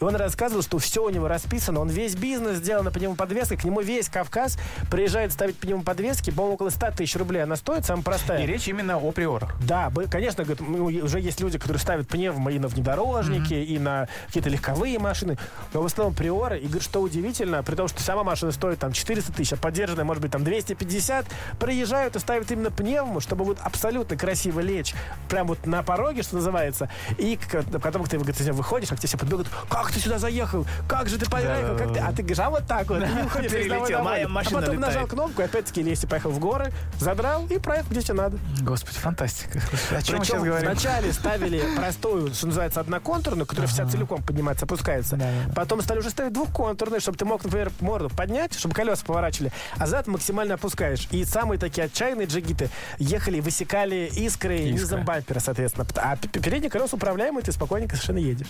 И он рассказывал, что все у него расписано. Он весь бизнес сделал на пневмоподвесках. К нему весь Кавказ приезжает ставить пневмоподвески. По-моему, около 100 тысяч рублей она стоит, самая простая. И речь именно о приорах. Да, конечно, говорит, ну, уже есть люди, которые ставят пневмо и на внедорожники, и на какие-то легковые машины, но в основном приоры. И говорит, что удивительно, при том, что сама машина стоит там 400 тысяч, а поддержанная может быть там 250, приезжают и ставят именно пневму, чтобы вот абсолютно красиво лечь прям вот на пороге, что называется, и к- потом, когда ты ты выходишь, как тебе все подбегают, как ты сюда заехал, как же ты поехал, как ты, а ты говоришь, а вот так вот, и уходишь, Перелетел, моя домой. машина а потом нажал летает. кнопку, и опять-таки, если поехал поехал в горы, задрал и проехал где тебе надо. Господи, фантастика. О чем мы сейчас Причем говорим? вначале ставили простую, что называется, одноконтурную, которая вся целиком поднимается, опускается. Да, да, да. Потом стали уже ставить двухконтурные, чтобы ты мог, например, морду поднять, чтобы колеса поворачивали, а зад максимально опускаешь. И самые такие отчаянные джигиты ехали высекали искры Искры. низом бампера, соответственно. А п- передний колеса управляемый, ты спокойненько совершенно едешь.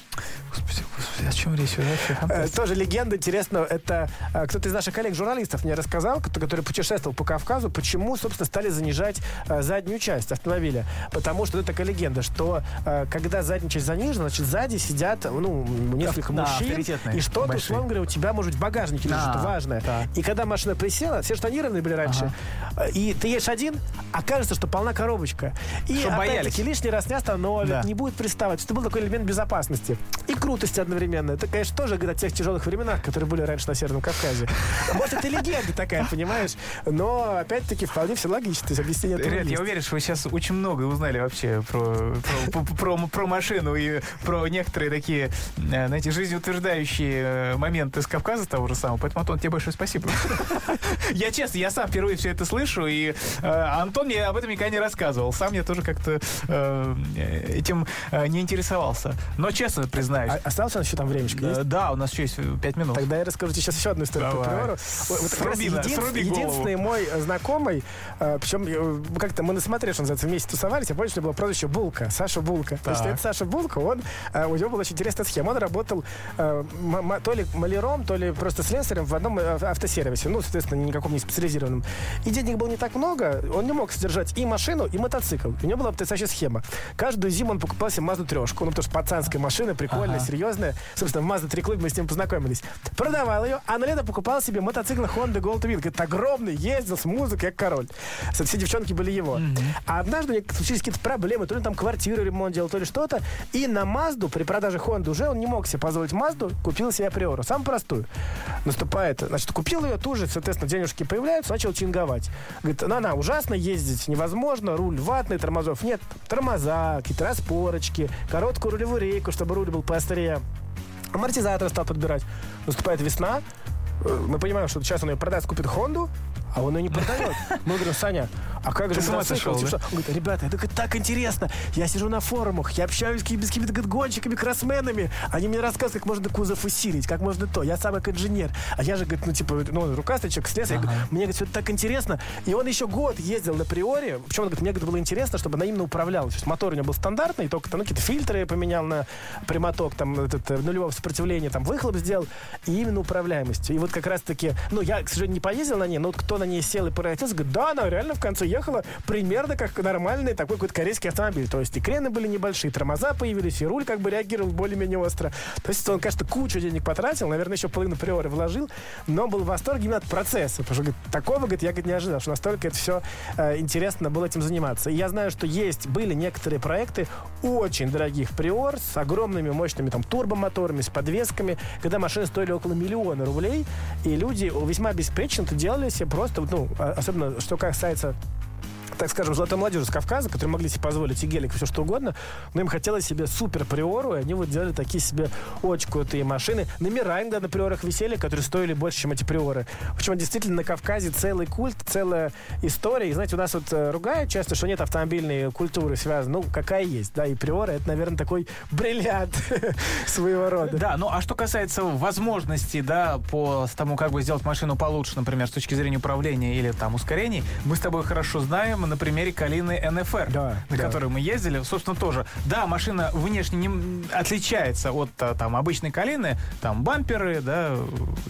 Господи, господи, о чем речь? Вообще Э. Тоже легенда, интересно, это э, кто-то из наших коллег-журналистов мне рассказал, который путешествовал по Кавказу, почему, собственно, стали занижать э, заднюю часть автомобиля. Потому что это такая легенда, что э, когда задняя часть занижена, значит, сзади сидят, ну, несколько Да, мужчин, и что-то, большие. условно говоря, у тебя, может, в багажнике лежит, А, важное. так. И когда машина присела, все штанированные были раньше, э, и ты едешь один, окажется, что полна коробочка. И Чтоб боялись. опять-таки лишний раз не остановит, Да. не будет приставать. Это был такой элемент безопасности. И крутости одновременно. Это, конечно, тоже говорит о тех тяжелых временах, которые были раньше на Северном Кавказе. Может, это легенда такая, понимаешь? Но, опять-таки, вполне все логично. То есть объяснение Ребят, я есть. уверен, что вы сейчас очень многое узнали вообще про, про, про, про машину и про некоторые такие, э, знаете, жизнеутверждающие э, моменты с Кавказа того же самого. Поэтому, Антон, тебе большое спасибо. Я честно, я сам впервые все это слышу, и э, Антон мне об этом никогда не рассказывал. Сам я тоже как-то этим не интересовался. Но честно признаюсь, А осталось у нас еще там времечко? да, у нас еще есть пять минут. Тогда я расскажу тебе сейчас еще одну историю про. Вот, вот единственный мой знакомый, э, причем э, как-то мы на смотре, что называется, вместе тусовались, я помню, что было прозвище Булка, Саша Булка. Так. это Саша Булка, он, э, у него была очень интересная схема. Он работал то ли маляром, то ли просто слесарем в одном автосервисе, ну, соответственно, никаком не специализированном. И денег было не так много, он не мог содержать и машину, и мотоцикл. У него была потрясающая схема. Каждую зиму он покупал себе Мазду трешку, ну, потому что пацанская машина, прикольная, Ага. серьезная. Собственно, в Mazda 3 клуб мы с ним познакомились. Продавал ее, а на лето покупал себе мотоцикл Honda Gold Wing. Это огромный, ездил с музыкой, как король. Все девчонки были его. А однажды у него случились какие-то проблемы, то ли там квартиру ремонт делал, то ли что-то. И на Мазду при продаже Honda уже он не мог себе позволить Мазду, купил себе Приору, самую простую. Наступает, значит, купил ее, тут же, соответственно, денежки появляются, начал чинговать. Говорит, ну, она ужасно ездить невозможно, руль ватный, тормозов нет, тормоза, какие-то распорочки, короткую рулевую рейку, чтобы руль был поострее. Амортизатор стал подбирать. Наступает весна. э, Мы понимаем, что сейчас он ее продаст, купит Хонду, а он ее не продает. Мы говорим, Саня, а как же с ума сошел, да? Он говорит, ребята, это так интересно. Я сижу на форумах, я общаюсь с какими- с какими-то говорит, гонщиками, кроссменами. Они мне рассказывают, как можно кузов усилить, как можно то. Я сам как инженер. А я же, говорит, ну, типа, ну, рукастый человек, слесарь. Я говорю, Мне, говорит, все это так интересно. И он еще год ездил на Приоре. Причем, он говорит, мне говорит, было интересно, чтобы она именно управлялась. То есть мотор у него был стандартный, только там ну, какие-то фильтры поменял на прямоток, там, этот, э, нулевого сопротивления, там, выхлоп сделал. И именно управляемость. И вот как раз-таки, ну, я, к сожалению, не поездил на ней, но вот кто на ней сел и прокатился, говорит, да, она реально в конце ехала примерно как нормальный такой какой-то корейский автомобиль. То есть и крены были небольшие, тормоза появились, и руль как бы реагировал более-менее остро. То есть он, конечно, кучу денег потратил, наверное, еще половину приоры вложил, но был в восторге именно от процесса. Потому что, говорит, такого, говорит, я говорит, не ожидал, что настолько это все э, интересно было этим заниматься. И я знаю, что есть, были некоторые проекты очень дорогих приор с огромными мощными там турбомоторами, с подвесками, когда машины стоили около миллиона рублей, и люди весьма беспечно это делали себе просто, ну, а- особенно что касается так скажем, золотой молодежи с Кавказа, которые могли себе позволить и гелик, и все что угодно, но им хотелось себе супер приору, и они вот делали такие себе очень крутые машины. Номера иногда на приорах висели, которые стоили больше, чем эти приоры. Причем действительно на Кавказе целый культ, целая история. И знаете, у нас вот э, ругают часто, что нет автомобильной культуры связанной. Ну, какая есть, да, и приора это, наверное, такой бриллиант своего рода. Да, ну а что касается возможностей, да, по тому, как бы сделать машину получше, например, с точки зрения управления или там ускорений, мы с тобой хорошо знаем на примере Калины НФР, Да, на да. которой мы ездили. Собственно, тоже. Да, машина внешне не отличается от а, там обычной Калины, там бамперы, да,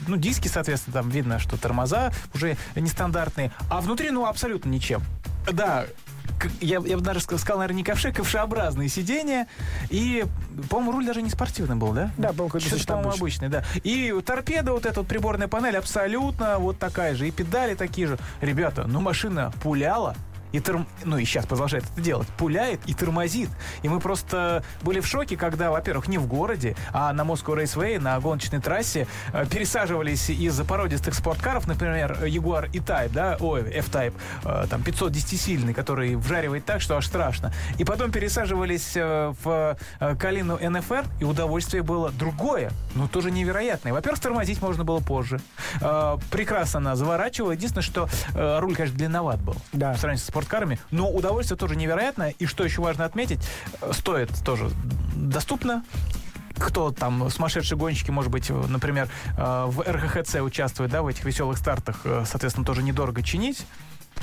ну диски, соответственно, там видно, что тормоза уже нестандартные, а внутри, ну, абсолютно ничем. Да, я, я бы даже ска- сказал, наверное, не ковши, ковшеобразные сиденья. И, по-моему, руль даже не спортивный был, да? Да, по-моему, какой-то Что-то, по-моему, обычный, да. И торпеда, вот эта вот приборная панель абсолютно вот такая же. И педали такие же. Ребята, ну машина пуляла. И тор... ну и сейчас продолжает это делать, пуляет и тормозит. И мы просто были в шоке, когда, во-первых, не в городе, а на Moscow Raceway, на гоночной трассе э, пересаживались из породистых спорткаров, например, Jaguar E-Type, да, ой, F-Type, э, там 510-сильный, который вжаривает так, что аж страшно. И потом пересаживались э, в э, Калину НФР, и удовольствие было другое, но тоже невероятное. Во-первых, тормозить можно было позже. Э, прекрасно она заворачивала. Единственное, что э, руль, конечно, длинноват был Да. в сравнении с спорткарами, но удовольствие тоже невероятное. И что еще важно отметить, э, стоит тоже доступно. Кто там, сумасшедшие гонщики, может быть, например, э, в РХХЦ участвует, да, в этих веселых стартах, э, соответственно, тоже недорого чинить.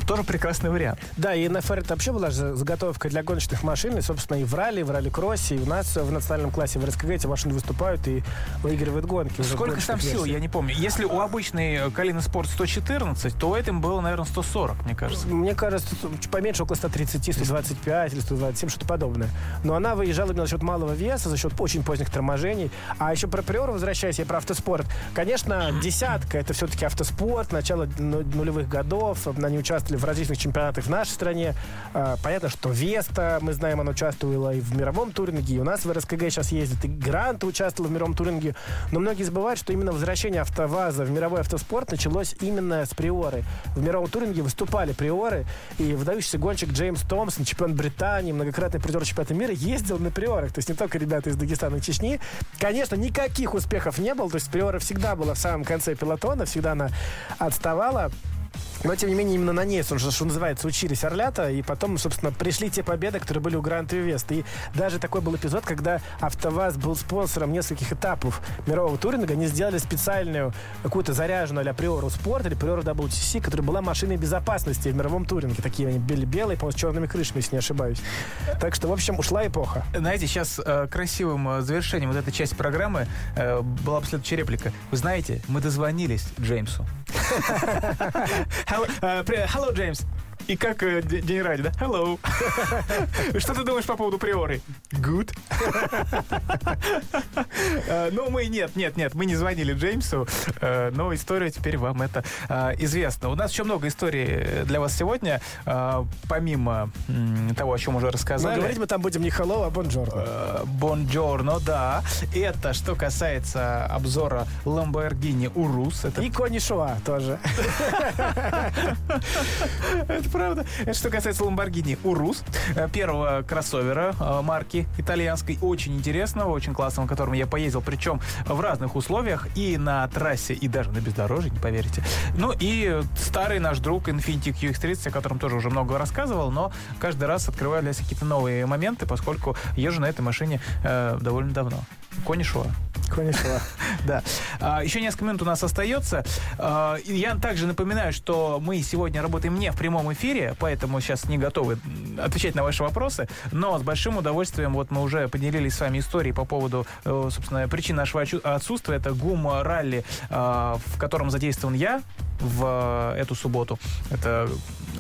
Тоже прекрасный вариант. Да, и НФР это вообще была же заготовка для гоночных машин. И, собственно, и в ралли, и в ралли-кроссе, и у нас в национальном классе в РСКГ эти машины выступают и выигрывают гонки. Сколько там гоночных сил, я не помню. Если у обычной э, Калины Спорт 114, то у этом было, наверное, 140, мне кажется. Мне кажется, поменьше, около 130, 125 или 127, что-то подобное. Но она выезжала именно за счет малого веса, за счет очень поздних торможений. А еще про приору, возвращаясь, я про автоспорт. Конечно, десятка — это все-таки автоспорт, начало ну- нулевых годов. Они участвовали в различных чемпионатах в нашей стране. А, Понятно, что Веста, мы знаем, она участвовала и в мировом туринге, и у нас в РСКГ сейчас ездит, и Грант участвовал в мировом туринге. Но многие забывают, что именно возвращение АвтоВАЗа в мировой автоспорт началось именно с Приоры. В мировом туринге выступали Приоры, и выдающийся гонщик Джеймс Томпсон, чемпион Британии, многократный призер чемпионата мира, ездил на Приорах. То есть не только ребята из Дагестана и Чечни. Конечно, никаких успехов не было. То есть Приора всегда была в самом конце пелотона, всегда она отставала. Но, тем не менее, именно на ней, что, что называется, учились орлята, и потом, собственно, пришли те победы, которые были у Гранта и Веста. И даже такой был эпизод, когда АвтоВАЗ был спонсором нескольких этапов мирового туринга. Они сделали специальную какую-то заряженную а-ля Приору Спорт или Приору WTC, которая была машиной безопасности в мировом туринге. Такие они были белые, по-моему, с черными крышами, если не ошибаюсь. Так что, в общем, ушла эпоха. Знаете, сейчас э, красивым э, завершением вот этой части программы э, была бы следующая реплика. Вы знаете, мы дозвонились Джеймсу. Hello, э, при- hello, Джеймс. И как э, день ради, да? Hello. Что ты думаешь по поводу приоры? Good. Э, Ну, мы нет, нет, нет, мы не звонили Джеймсу, э, но история теперь вам это э, известна. У нас еще много историй для вас сегодня, помимо того, о чем уже Но рассказали. говорить мы там будем не hello, а бонжорно. Бонджорно, да. Это что касается обзора Lamborghini. Это, И Конишуа тоже. это правда. Это что касается Lamborghini Urus, э, первого кроссовера э, марки итальянской. Очень интересного, очень классного, которым я поездил, причем в разных условиях, и на трассе, и даже на бездорожье, не поверите. Ну и старый наш друг Infiniti QX30, о котором тоже уже много рассказывал, но каждый раз открываю для себя какие-то новые моменты, поскольку езжу на этой машине э, довольно давно. Конишуа. Конишуа. Да. А, еще несколько минут у нас остается. А, я также напоминаю, что мы сегодня работаем не в прямом эфире, поэтому сейчас не готовы отвечать на ваши вопросы. Но с большим удовольствием вот мы уже поделились с вами историей по поводу, э, собственно, причин нашего отсутствия. Это ГУМ-ралли, а, в котором задействован я в э, эту субботу. Это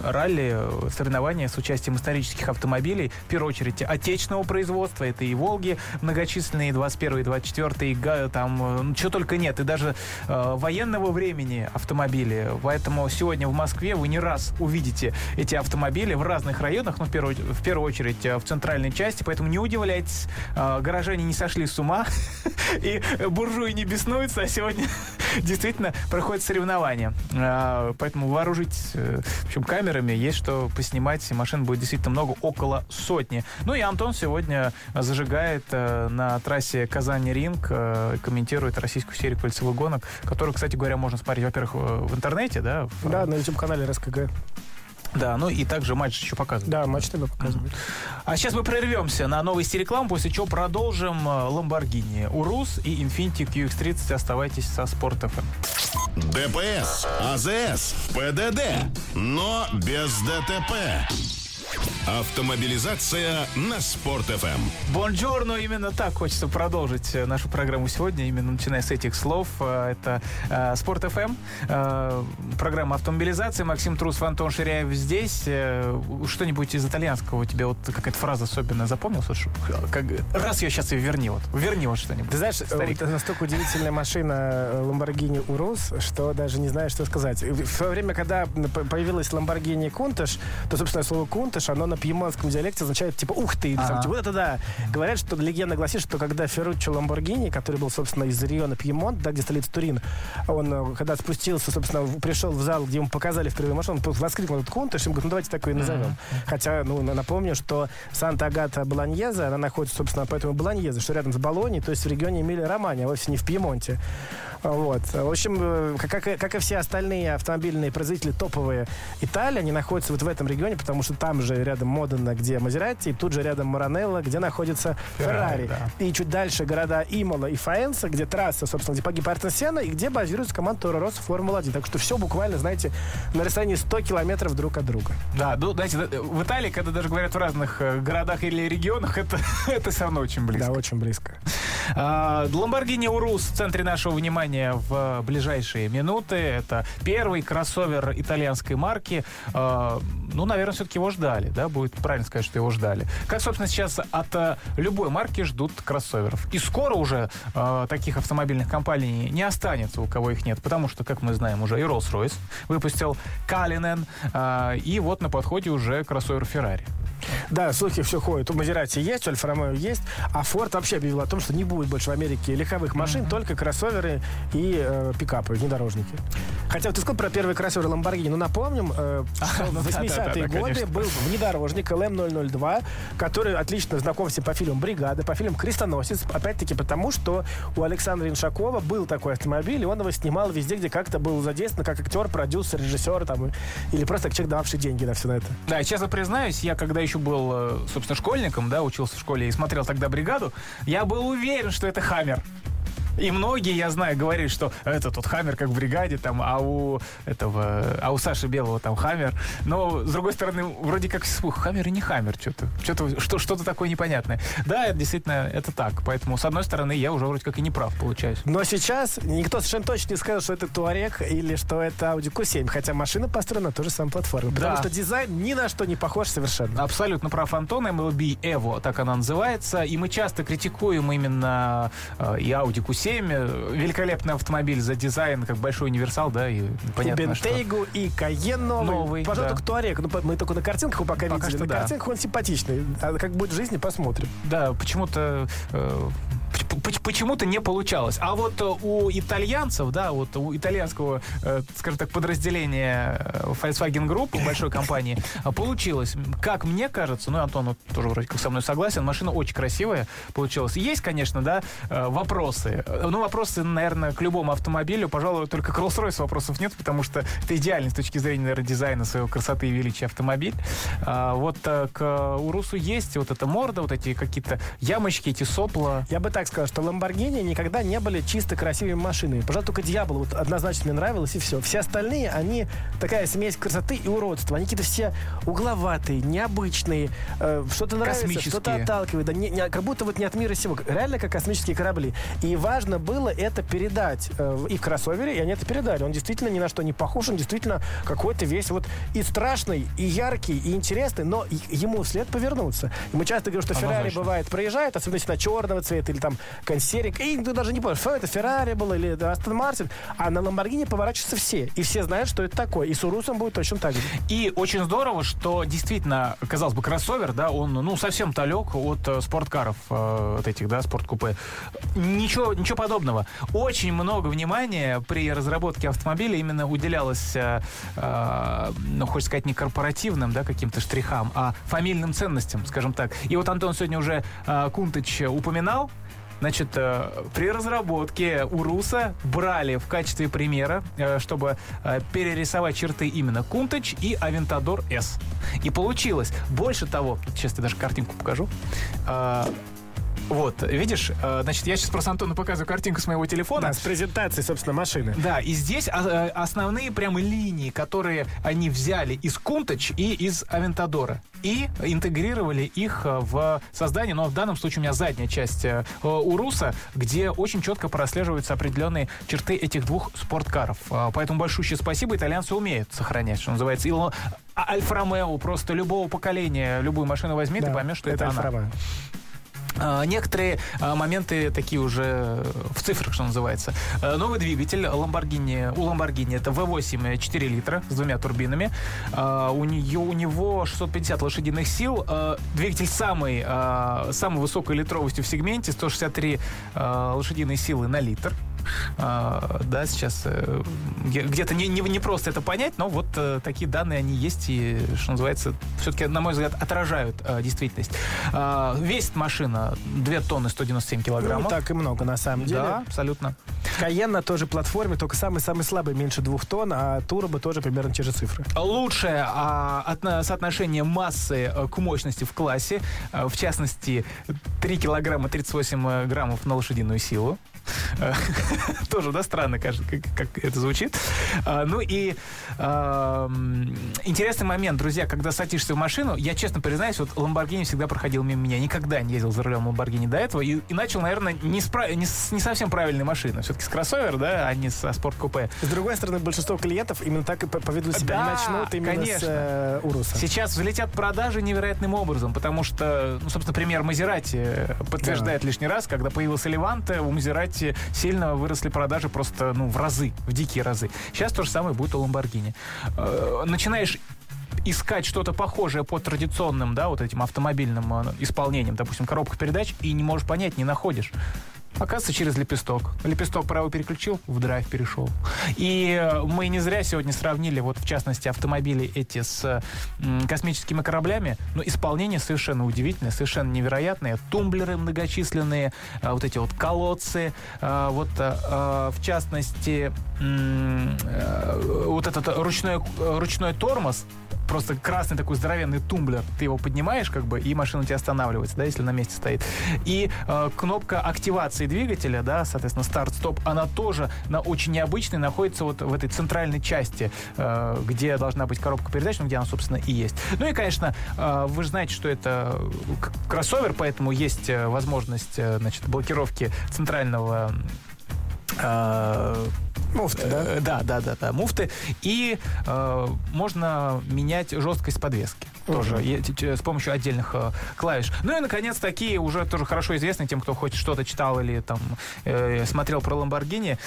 ралли, э, соревнования с участием исторических автомобилей, в первую очередь отечественного производства. Это и «Волги» многочисленные, 21 и 24 и там э, чего только нет. И даже э, военного времени автомобили. Поэтому сегодня в Москве вы не раз увидите эти автомобили в разных районах, ну, в первую, в первую очередь э, в центральной части. Поэтому не удивляйтесь, э, горожане не сошли с ума, и буржуи не беснуются, а сегодня действительно проходят соревнования. А, Поэтому вооружить, э, в общем, камерами, есть что поснимать. Машин будет действительно много, около сотни. Ну и Антон сегодня зажигает э, на трассе Казань-Ринг, э, комментирует российскую серию кольцевых гонок, которую, кстати говоря, можно смотреть, во-первых, э, в интернете, да? в- Да, на YouTube-канале РСКГ. Да, ну и также матч еще показывают. Да, матч ТВ показывает. А сейчас мы прервемся на новости рекламы, после чего продолжим э, Lamborghini Urus и Infiniti QX30. Оставайтесь со Спорт FM. ДПС, АЗС, ПДД, но без ДТП. Автомобилизация на Спорт ФМ. Buongiorno, именно так хочется продолжить э, нашу программу сегодня, именно начиная с этих слов. Э, Это э, Спорт ФМ, программа автомобилизации. Максим Трус, Антон Ширяев здесь. Что-нибудь из итальянского у тебя вот какая-то фраза особенно запомнилась? Как, раз ее сейчас и верни, вот. Верни вот что-нибудь. Ты знаешь, Старик. это настолько удивительная машина Lamborghini Urus, что даже не знаю, что сказать. В свое время, когда появилась Lamborghini Countach, то, собственно, слово Countach, оно на пьемонтском диалекте означает, типа, ух ты, или Ага. типа, вот это да. Говорят, что легенда гласит, что когда Ферруччо Ламборгини, который был, собственно, из региона Пьемонт, да, где столица Турин, он, э, когда спустился, собственно, пришел в зал, где ему показали впервые машину, он воскликнул этот Countach, и ему говорят, ну давайте такой и назовем. Хотя, ну, на- напомню, что Санта-Агата Болоньеза, она находится, собственно, поэтому Болоньеза, что рядом с Болонией, то есть в регионе Эмилия-Романья, а вовсе не в Пьемонте. Вот. В общем, э, как, и- как и все остальные автомобильные производители топовые Италии, они находятся вот в этом регионе, потому что там же рядом Модена, где Мазерати, и тут же рядом Маранелло, где находится Феррари, да. И чуть дальше города Имола и Фаенса, где трасса, собственно, где погиб Артен Сенна, и где базируется команда Торо Россо Формула-1. Так что все буквально, знаете, на расстоянии 100 километров друг от друга. Да, ну, знаете, в Италии, когда даже говорят в разных э, городах или регионах, это, это все равно очень близко. Да, очень близко. А, Lamborghini Urus в центре нашего внимания в ближайшие минуты. Это первый кроссовер итальянской марки. А, Ну, наверное, все-таки его ждали, да? Будет правильно сказать, что его ждали. Как, собственно, сейчас от э, любой марки ждут кроссоверов. И скоро уже э, таких автомобильных компаний не останется, у кого их нет. Потому что, как мы знаем, уже и Rolls-Royce выпустил Калинен. а, И вот на подходе уже кроссовер Ferrari. Да, слухи все ходят. У Мазерати есть, у Альфа Ромео есть, а Форд вообще объявил о том, что не будет больше в Америке легковых машин, только кроссоверы и э, пикапы, внедорожники. Хотя вот ты сказал про первый кроссовер Lamborghini, ну напомним, э, что в да, 80-е да, да, годы был внедорожник LM002, который отлично знаком всем по фильмам «Бригада», по фильмам «Крестоносец», опять-таки потому, что у Александра Иншакова был такой автомобиль, и он его снимал везде, где как-то был задействован, как актер, продюсер, режиссер, там, или просто человек, дававший деньги на все на это. Да, честно признаюсь, я когда еще был, э, собственно, школьником, да, учился в школе и смотрел тогда бригаду, я был уверен, что это Хаммер. И многие, я знаю, говорили, что это тот Хаммер, как в бригаде, там, а у этого, а у Саши Белого там Хаммер. Но, с другой стороны, вроде как Хаммер и не Хаммер, что-то, что-то, что, что-то такое непонятное. Да, это действительно, это так. Поэтому, с одной стороны, я уже вроде как и не прав, получаюсь. Но сейчас никто совершенно точно не скажет, что это Туарек или что это Audi Q7, хотя машина построена на той же самой платформе. Потому Да. что дизайн ни на что не похож совершенно. Абсолютно прав Антон, MLB Evo, так она называется. И мы часто критикуем именно э, и Audi Q7, э, великолепный автомобиль за дизайн, как большой универсал, да, и понятно, что... Бентейгу, и Каен новый. Новый, Пожалуй, да. только Туарек. Ну, мы только на картинках его пока, Пока видели. что на да. картинках он симпатичный. А как будет в жизни, посмотрим. Да, почему-то э, почему-то не получалось. А вот э, у итальянцев, да, вот у итальянского, э, скажем так, подразделения э, Volkswagen Group, большой компании, получилось. Как мне кажется, ну, Антон вот тоже вроде как со мной согласен, машина очень красивая получилась. Есть, конечно, да, вопросы. Ну, вопросы, наверное, к любому автомобилю. Пожалуй, только к Rolls-Royce вопросов нет, потому что это идеальный с точки зрения, наверное, дизайна своего красоты и величия автомобиль. А, вот к Урусу есть вот эта морда, вот эти какие-то ямочки, эти сопла. Я бы так сказал, что Lamborghini никогда не были чисто красивыми машинами. Пожалуй, только Диабло вот однозначно мне нравилось, и все. Все остальные, они такая смесь красоты и уродства. Они какие-то все угловатые, необычные, э, что-то нравится, что-то отталкивает. Да, не- не- как будто вот не от мира сего. Реально как космические корабли. И важно было это передать э, и в кроссовере, и они это передали. Он действительно ни на что не похож, он действительно какой-то весь вот и страшный, и яркий, и интересный, но ему вслед повернуться. И мы часто говорим, что Феррари бывает проезжает, особенно если на черного цвета или там консерик, и ты даже не понимаешь, что это Феррари было или Астон Мартин, а на Ламборгини поворачиваются все, и все знают, что это такое, и с Урусом будет точно так же. И очень здорово, что действительно, казалось бы, кроссовер, да, он, ну, совсем далек от э, спорткаров, э, вот этих, да, спорткупе. Ничего, ничего подобного. Очень много внимания при разработке автомобиля именно уделялось, э, ну, хочется сказать, не корпоративным, да, каким-то штрихам, а фамильным ценностям, скажем так. И вот Антон сегодня уже Кунтыч упоминал, Значит, э, при разработке Уруса брали в качестве примера, э, чтобы э, перерисовать черты именно Кунтач и Авентадор S. И получилось. Больше того, сейчас я даже картинку покажу. Вот, видишь, э, значит, я сейчас просто Антону показываю картинку с моего телефона. Да, с презентацией, собственно, машины. Да, и здесь а, э, основные прямо линии, которые они взяли из Кунтач и из Авентадора. И интегрировали их э, в создание, но в данном случае у меня задняя часть Уруса, где очень четко прослеживаются определенные черты этих двух спорткаров. Поэтому большущее спасибо, итальянцы умеют сохранять, что называется. И а- Альфа-Ромео, просто любого поколения, любую машину возьми, ты Да, поймешь, что это, это она. Альфа-Ромео. А, Некоторые а, моменты такие уже в цифрах, что называется. А, Новый двигатель Lamborghini, у Lamborghini это V8 4 литра с двумя турбинами. А, У, нее, у него 650 лошадиных сил. Двигатель самый, самой высокой литровостью в сегменте, 163 а, лошадиные силы на литр. А, да, сейчас э, где- где-то не, не, не просто это понять, но вот э, такие данные они есть и, что называется, все-таки, на мой взгляд, отражают э, действительность. А, весит машина 2 тонны 197 Ну, килограммов. не так и много, на самом деле. да, абсолютно. Каен на той же платформе, только самый-самый слабый, меньше двух тонн, а Турбо тоже примерно те же цифры. Лучшее а, отно- соотношение массы к мощности в классе, в частности, 3 килограмма 38 граммов на лошадиную силу. Э, Тоже, да, странно, кажется, как, это звучит. А, Ну и интересный момент, друзья, когда садишься в машину, я честно признаюсь, вот Ламборгини всегда проходил мимо меня. Никогда не ездил за рулем Ламборгини до этого. И, начал, наверное, не совсем правильной машины. Все-таки с кроссовер, да, а не со спорт-купе. С другой стороны, большинство клиентов именно так и по- поведут себя. Да, начнут именно конечно. с э, Уруса. Сейчас взлетят продажи невероятным образом, потому что, ну, собственно, пример Мазерати подтверждает лишний раз, когда появился Леванте, у Мазерати сильно выросли продажи просто, ну, в разы, в дикие разы. Сейчас то же самое будет у Ламборгини. Э, Начинаешь искать что-то похожее по традиционным, да, вот этим автомобильным э, исполнениям, допустим, коробка передач, и не можешь понять, не находишь. Оказывается, через лепесток. Лепесток правый переключил, в драйв перешел. И э, мы не зря сегодня сравнили, вот в частности, автомобили эти с космическими кораблями. Но исполнение совершенно удивительное, совершенно невероятное. Тумблеры многочисленные, э, вот эти вот колодцы. э, Вот, в частности, вот этот ручной, ручной тормоз, просто красный такой здоровенный тумблер. Ты его поднимаешь, как бы, и машина у тебя останавливается, да, если на месте стоит. И кнопка активации двигателя, да, соответственно, старт-стоп, она тоже на очень необычной находится вот в этой центральной части, э, где должна быть коробка передач, ну, где она, собственно, и есть. Ну и, конечно, э, вы же знаете, что это к- кроссовер, поэтому есть э, возможность, э, значит, блокировки центрального Муфта, да? Э, Да, да, да, да, муфты. И э, можно менять жесткость подвески. Тоже с помощью отдельных э, клавиш. Ну и, наконец, такие уже тоже хорошо известные тем, кто хоть что-то читал или там э, смотрел про Ламборгини,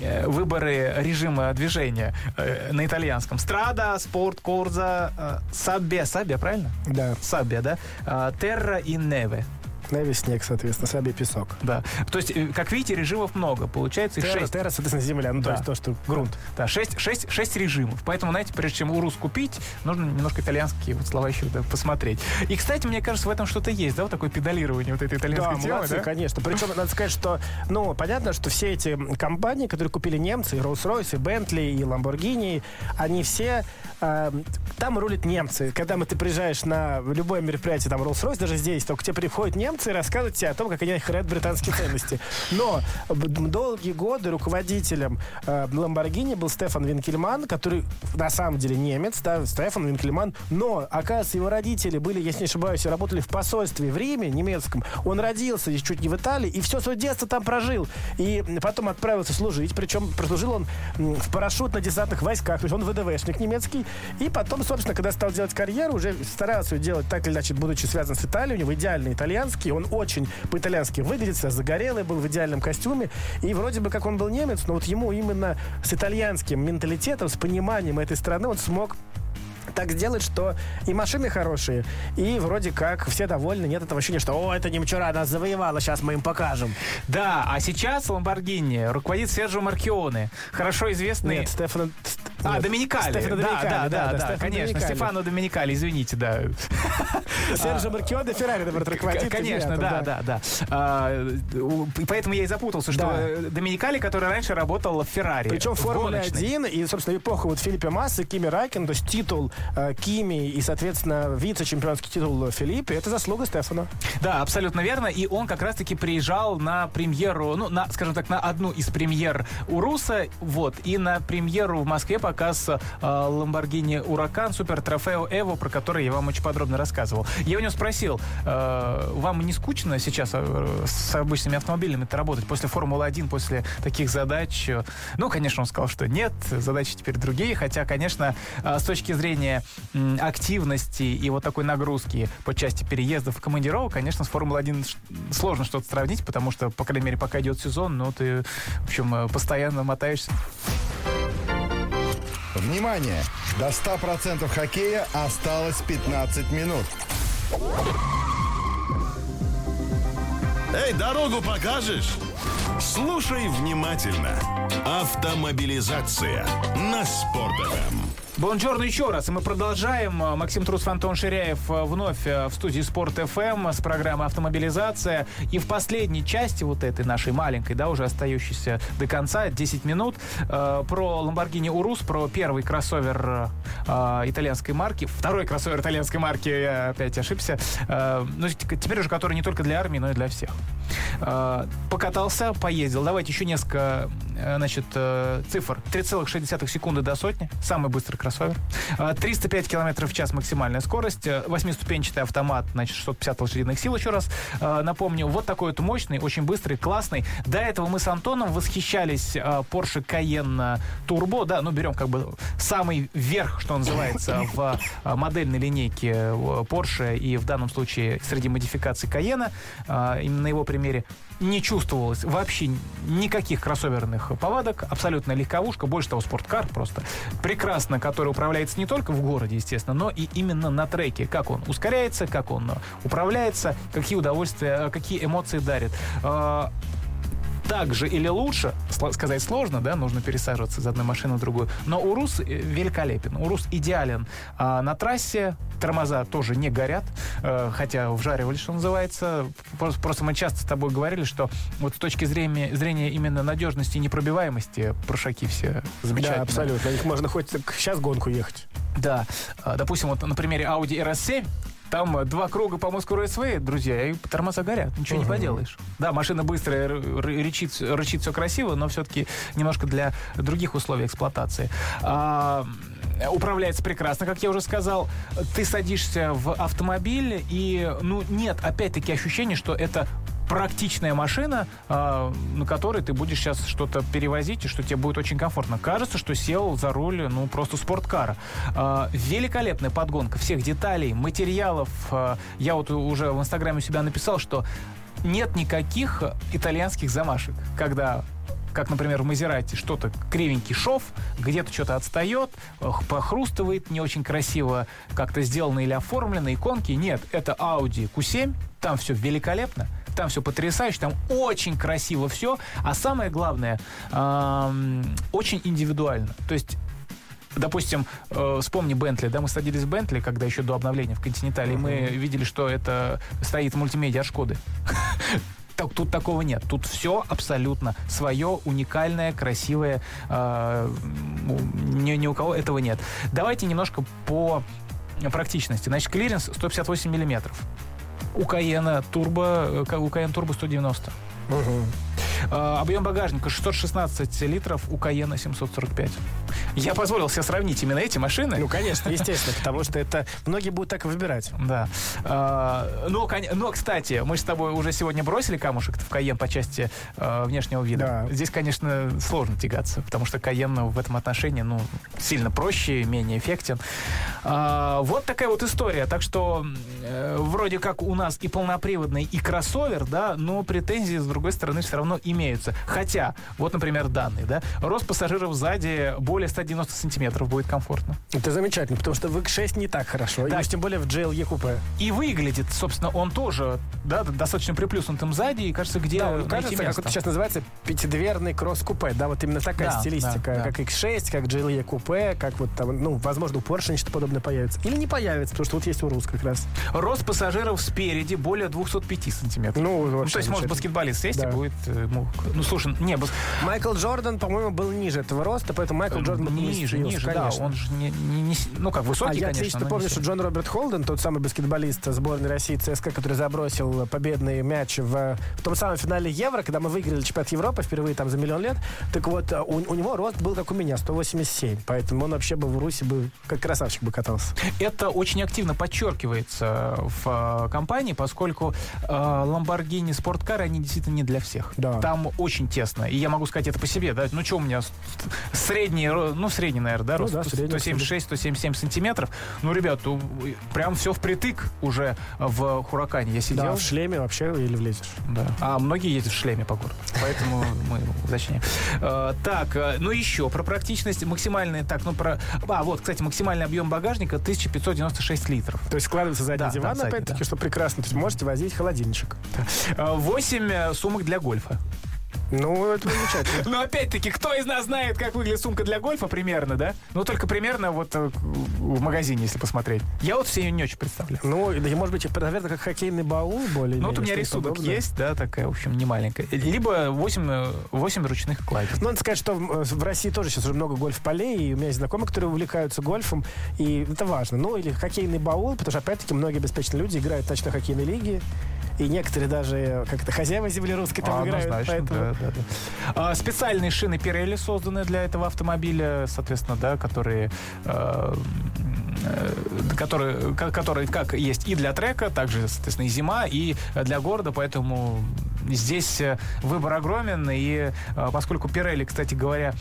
э, выборы режима движения э, на итальянском. Страда, Спорт, Корза, Саббе. Саббе, правильно? Да. Саббе, да? Э, Терра и Неве. Неви снег, соответственно, Саби песок. Да. То есть, э, как видите, режимов много. Получается их Терра, шесть. терра, соответственно, земля. Ну, то Да. есть то, что грунт. Да, 6, 6, 6 режимов. Поэтому, знаете, прежде чем урус купить, нужно немножко итальянские вот слова еще да, посмотреть. И, кстати, мне кажется, в этом что-то есть, да, вот такое педалирование вот этой Да, итальянской темы, молодцы, да? конечно. Причем, надо сказать, что, ну, понятно, что все эти компании, которые купили немцы, и Rolls-Royce, и Bentley, и Lamborghini, они все, э, там рулят немцы. Когда мы, ты приезжаешь на любое мероприятие, там, Rolls-Royce, даже здесь, только к тебе приходят немцы и рассказывают тебе о том, как они хранят британские ценности. Но долгие годы руководителем э, Lamborghini был Стефан Винкельман, который на самом деле немец, да, Стефан Винкельман, но, оказывается, его родители были, если не ошибаюсь, работали в посольстве в Риме немецком. Он родился здесь чуть не в Италии и все свое детство там прожил. И потом отправился служить, причем прослужил он в парашютно-десантных войсках, то есть он ВДВшник немецкий. И потом, собственно, когда стал делать карьеру, уже старался делать так или иначе, будучи связан с Италией, у него идеальный итальянский, он очень по-итальянски выглядит, загорелый, был в идеальном костюме. И вроде бы как он был немец, но вот ему именно с итальянским менталитетом, с пониманием этой страны он смог так сделать, что и машины хорошие, и вроде как все довольны. Нет этого ощущения, что «О, это немчура нас завоевала, сейчас мы им покажем». Да, а сейчас Ламборгини руководит Серджио Маркионе, хорошо известный... Нет, Стефан, А, Нет. Доминикали. Стефано да, Доминикали, да, да, да, да, да, конечно. Доминикали. Стефано Доминикали, извините, да. Серджо Маркио Феррари. К- Конечно, да, да, да. А, поэтому я и запутался, что Да. Доминикали, который раньше работал в Феррари. Причем в в Формуле гоночной. 1 и, собственно, эпоха вот Филиппа Массы, Кими Райкен, то есть титул э, Кими и, соответственно, вице-чемпионский титул Филиппа, это заслуга Стефана. Да, абсолютно верно. И он как раз-таки приезжал на премьеру, ну, на, скажем так, на одну из премьер Уруса, вот, и на премьеру в Москве показ Lamborghini Huracan Супер Трофео Эво, про который я вам очень подробно рассказывал. Я у него спросил, э, вам не скучно сейчас э, с обычными автомобилями работать после Формулы-1, после таких задач? Ну, конечно, он сказал, что нет, задачи теперь другие, хотя, конечно, э, с точки зрения активности и вот такой нагрузки по части переездов и командировок, конечно, с Формулой-1 ш- сложно что-то сравнить, потому что, по крайней мере, пока идет сезон, ну, ты, в общем, постоянно мотаешься. Внимание! До 100% хоккея осталось 15 минут. Эй, дорогу покажешь? Слушай внимательно. Автомобилизация на Спорт.ФМ. Бонжорно еще раз. Мы продолжаем. Максим Трус, Антон Ширяев э, вновь э, в студии Спорт ФМ с программой «Автомобилизация». И в последней части вот этой нашей маленькой, да, уже остающейся до конца, 10 минут, э, про Lamborghini Urus, про первый кроссовер э, итальянской марки, второй кроссовер итальянской марки, я опять ошибся, э, ну, теперь уже который не только для армии, но и для всех. Э, покатался, поездил. Давайте еще несколько э, значит, цифр. 3,6 секунды до сотни. Самый быстрый кроссовер. Э, 305 километров в час максимальная скорость. Э, Восьмиступенчатый автомат, значит, 650 лошадиных сил, еще раз э, напомню. Вот такой вот мощный, очень быстрый, классный. До этого мы с Антоном восхищались э, Porsche Cayenne Turbo. Да, ну берем как бы самый верх, что называется, в э, модельной линейке э, Porsche и в данном случае среди модификаций Cayenne. Э, Именно на его примере не чувствовалось вообще никаких кроссоверных повадок, абсолютно легковушка, больше того, спорткар просто прекрасно, который управляется не только в городе, естественно, но и именно на треке, как он ускоряется, как он управляется, какие удовольствия, э, какие эмоции дарит. Так же или лучше, сказать сложно, да, нужно пересаживаться из одной машины в другую. Но Урус э, великолепен. Урус идеален а, на трассе. Тормоза тоже не горят, э, хотя вжаривали, что называется. Просто, мы часто с тобой говорили, что вот с точки зрения, зрения именно надежности и непробиваемости прошаки все замечательно. Да, абсолютно. На них можно хоть сейчас гонку ехать. Да. А, Допустим, вот на примере Audi RS7 там э, два круга по Москву Рейсвей, друзья, и тормоза горят, ничего не поделаешь. Да, машина быстрая, рычит, рычит все красиво, но все-таки немножко для других условий эксплуатации. А, управляется прекрасно, как я уже сказал. Ты садишься в автомобиль, и, ну, нет, опять-таки, ощущение, что это практичная машина, а, на которой ты будешь сейчас что-то перевозить, и что тебе будет очень комфортно. Кажется, что сел за руль, ну, просто спорткара. А, великолепная подгонка всех деталей, материалов. А, я вот уже в Инстаграме у себя написал, что нет никаких итальянских замашек, когда как, например, в Мазерате, что-то кривенький шов, где-то что-то отстает, похрустывает, не очень красиво как-то сделано или оформлено, иконки. Нет, это Audi Q7, там все великолепно, там все потрясающе, там очень красиво все, а самое главное, очень индивидуально. То есть Допустим, э, вспомни Бентли, да, мы садились в Бентли, когда еще до обновления в Континентале, и мы видели, что это стоит мультимедиа от Шкоды. Так, Тут такого нет. Тут все абсолютно свое, уникальное, красивое. э, ни, ни у кого этого нет. Давайте немножко по практичности. Значит, клиренс 158 миллиметров. У Каена турбо, э, у Каена турбо 190. Э, Объем багажника 616 литров, у Каена 745. Я позволил себе сравнить именно эти машины. Ну, конечно, естественно, потому что это многие будут так и выбирать. Да. Но, кон- но, кстати, мы с тобой уже сегодня бросили камушек в Каен по части э, внешнего вида. Да. Здесь, конечно, сложно тягаться, потому что Каен ну, в этом отношении ну, сильно проще, менее эффектен. Вот такая вот история. Так что э, вроде как у нас и полноприводный, и кроссовер, да, но претензии, с другой стороны, все равно имеются. Хотя, вот, например, данные, да, рост пассажиров сзади более более 190 сантиметров будет комфортно. Это замечательно, потому что в X6 не так хорошо. Да. И уж тем более в GLE купе. И выглядит, собственно, он тоже да, достаточно приплюснутым сзади, и кажется, где Да, он кажется, как место. это сейчас называется, пятидверный кросс-купе. Да, вот именно такая Да, стилистика, да, да. как X6, как GLE купе, как вот там, ну, возможно, у Porsche нечто подобное появится. Или не появится, потому что вот есть Урус как раз. Рост пассажиров спереди более 205 сантиметров. Ну, Ну, то есть, может, баскетболист сесть Да. и будет... э, ему- Ну, слушай, не, бас- Майкл Джордан, по-моему, был ниже этого роста, поэтому Майкл Джордан бы ниже, поместился, ниже, да, конечно. он же не, не- не ну, как А высокий, я конечно, отлично помню, не что. Джон Роберт Холден, тот самый баскетболист сборной России ЦСКА, который забросил победный мяч в, в том самом финале Евро, когда мы выиграли чемпионат Европы впервые там за миллион лет. Так вот, у, у него рост был как у меня, 187. Поэтому он вообще бы в Руси бы как красавчик бы катался. Это очень активно подчеркивается в э, компании, поскольку э, Lamborghini спорткары, они действительно не для всех. Да. Там очень тесно. И я могу сказать это по себе, да. Ну, что у меня средний, ну, средний, наверное, да, Ну рост да, средний, 176-177 сантиметров. Ну, ребят, прям все впритык уже в Хуракане. Я сидел. Да, в шлеме вообще еле влезешь. Да. А многие ездят в шлеме по городу. Поэтому мы уточняем. Э, Так, э, ну еще про практичность. Максимальный, так, ну про... А, вот, кстати, максимальный объем багажника 1596 литров. То есть складывается задний Да, диван, опять-таки, да. что прекрасно. То есть можете возить холодильничек. 8 сумок для гольфа. Ну, это замечательно. Но опять-таки, кто из нас знает, как выглядит сумка для гольфа примерно, да? Ну, только примерно вот э, в магазине, если посмотреть. Я вот все ее не очень представляю. Ну, и, может быть, наверное, как хоккейный баул более Ну, вот у меня рисунок есть, да, такая, в общем, не маленькая. Либо 8, 8 ручных кладей. Ну, надо сказать, что в в России тоже сейчас уже много гольф-полей, и у меня есть знакомые, которые увлекаются гольфом, и это важно. Ну, или хоккейный баул, потому что, опять-таки, многие обеспеченные люди играют в ночной хоккейной лиге, и некоторые даже как-то хозяева земли русской там играют, поэтому... да, да, да. А, специальные шины Pirelli созданы для этого автомобиля, соответственно, да, которые, э, э, которые, ко- которые как есть и для трека, также, соответственно, и зима, и для города, поэтому здесь э, выбор огромен, и э, поскольку Pirelli, кстати говоря,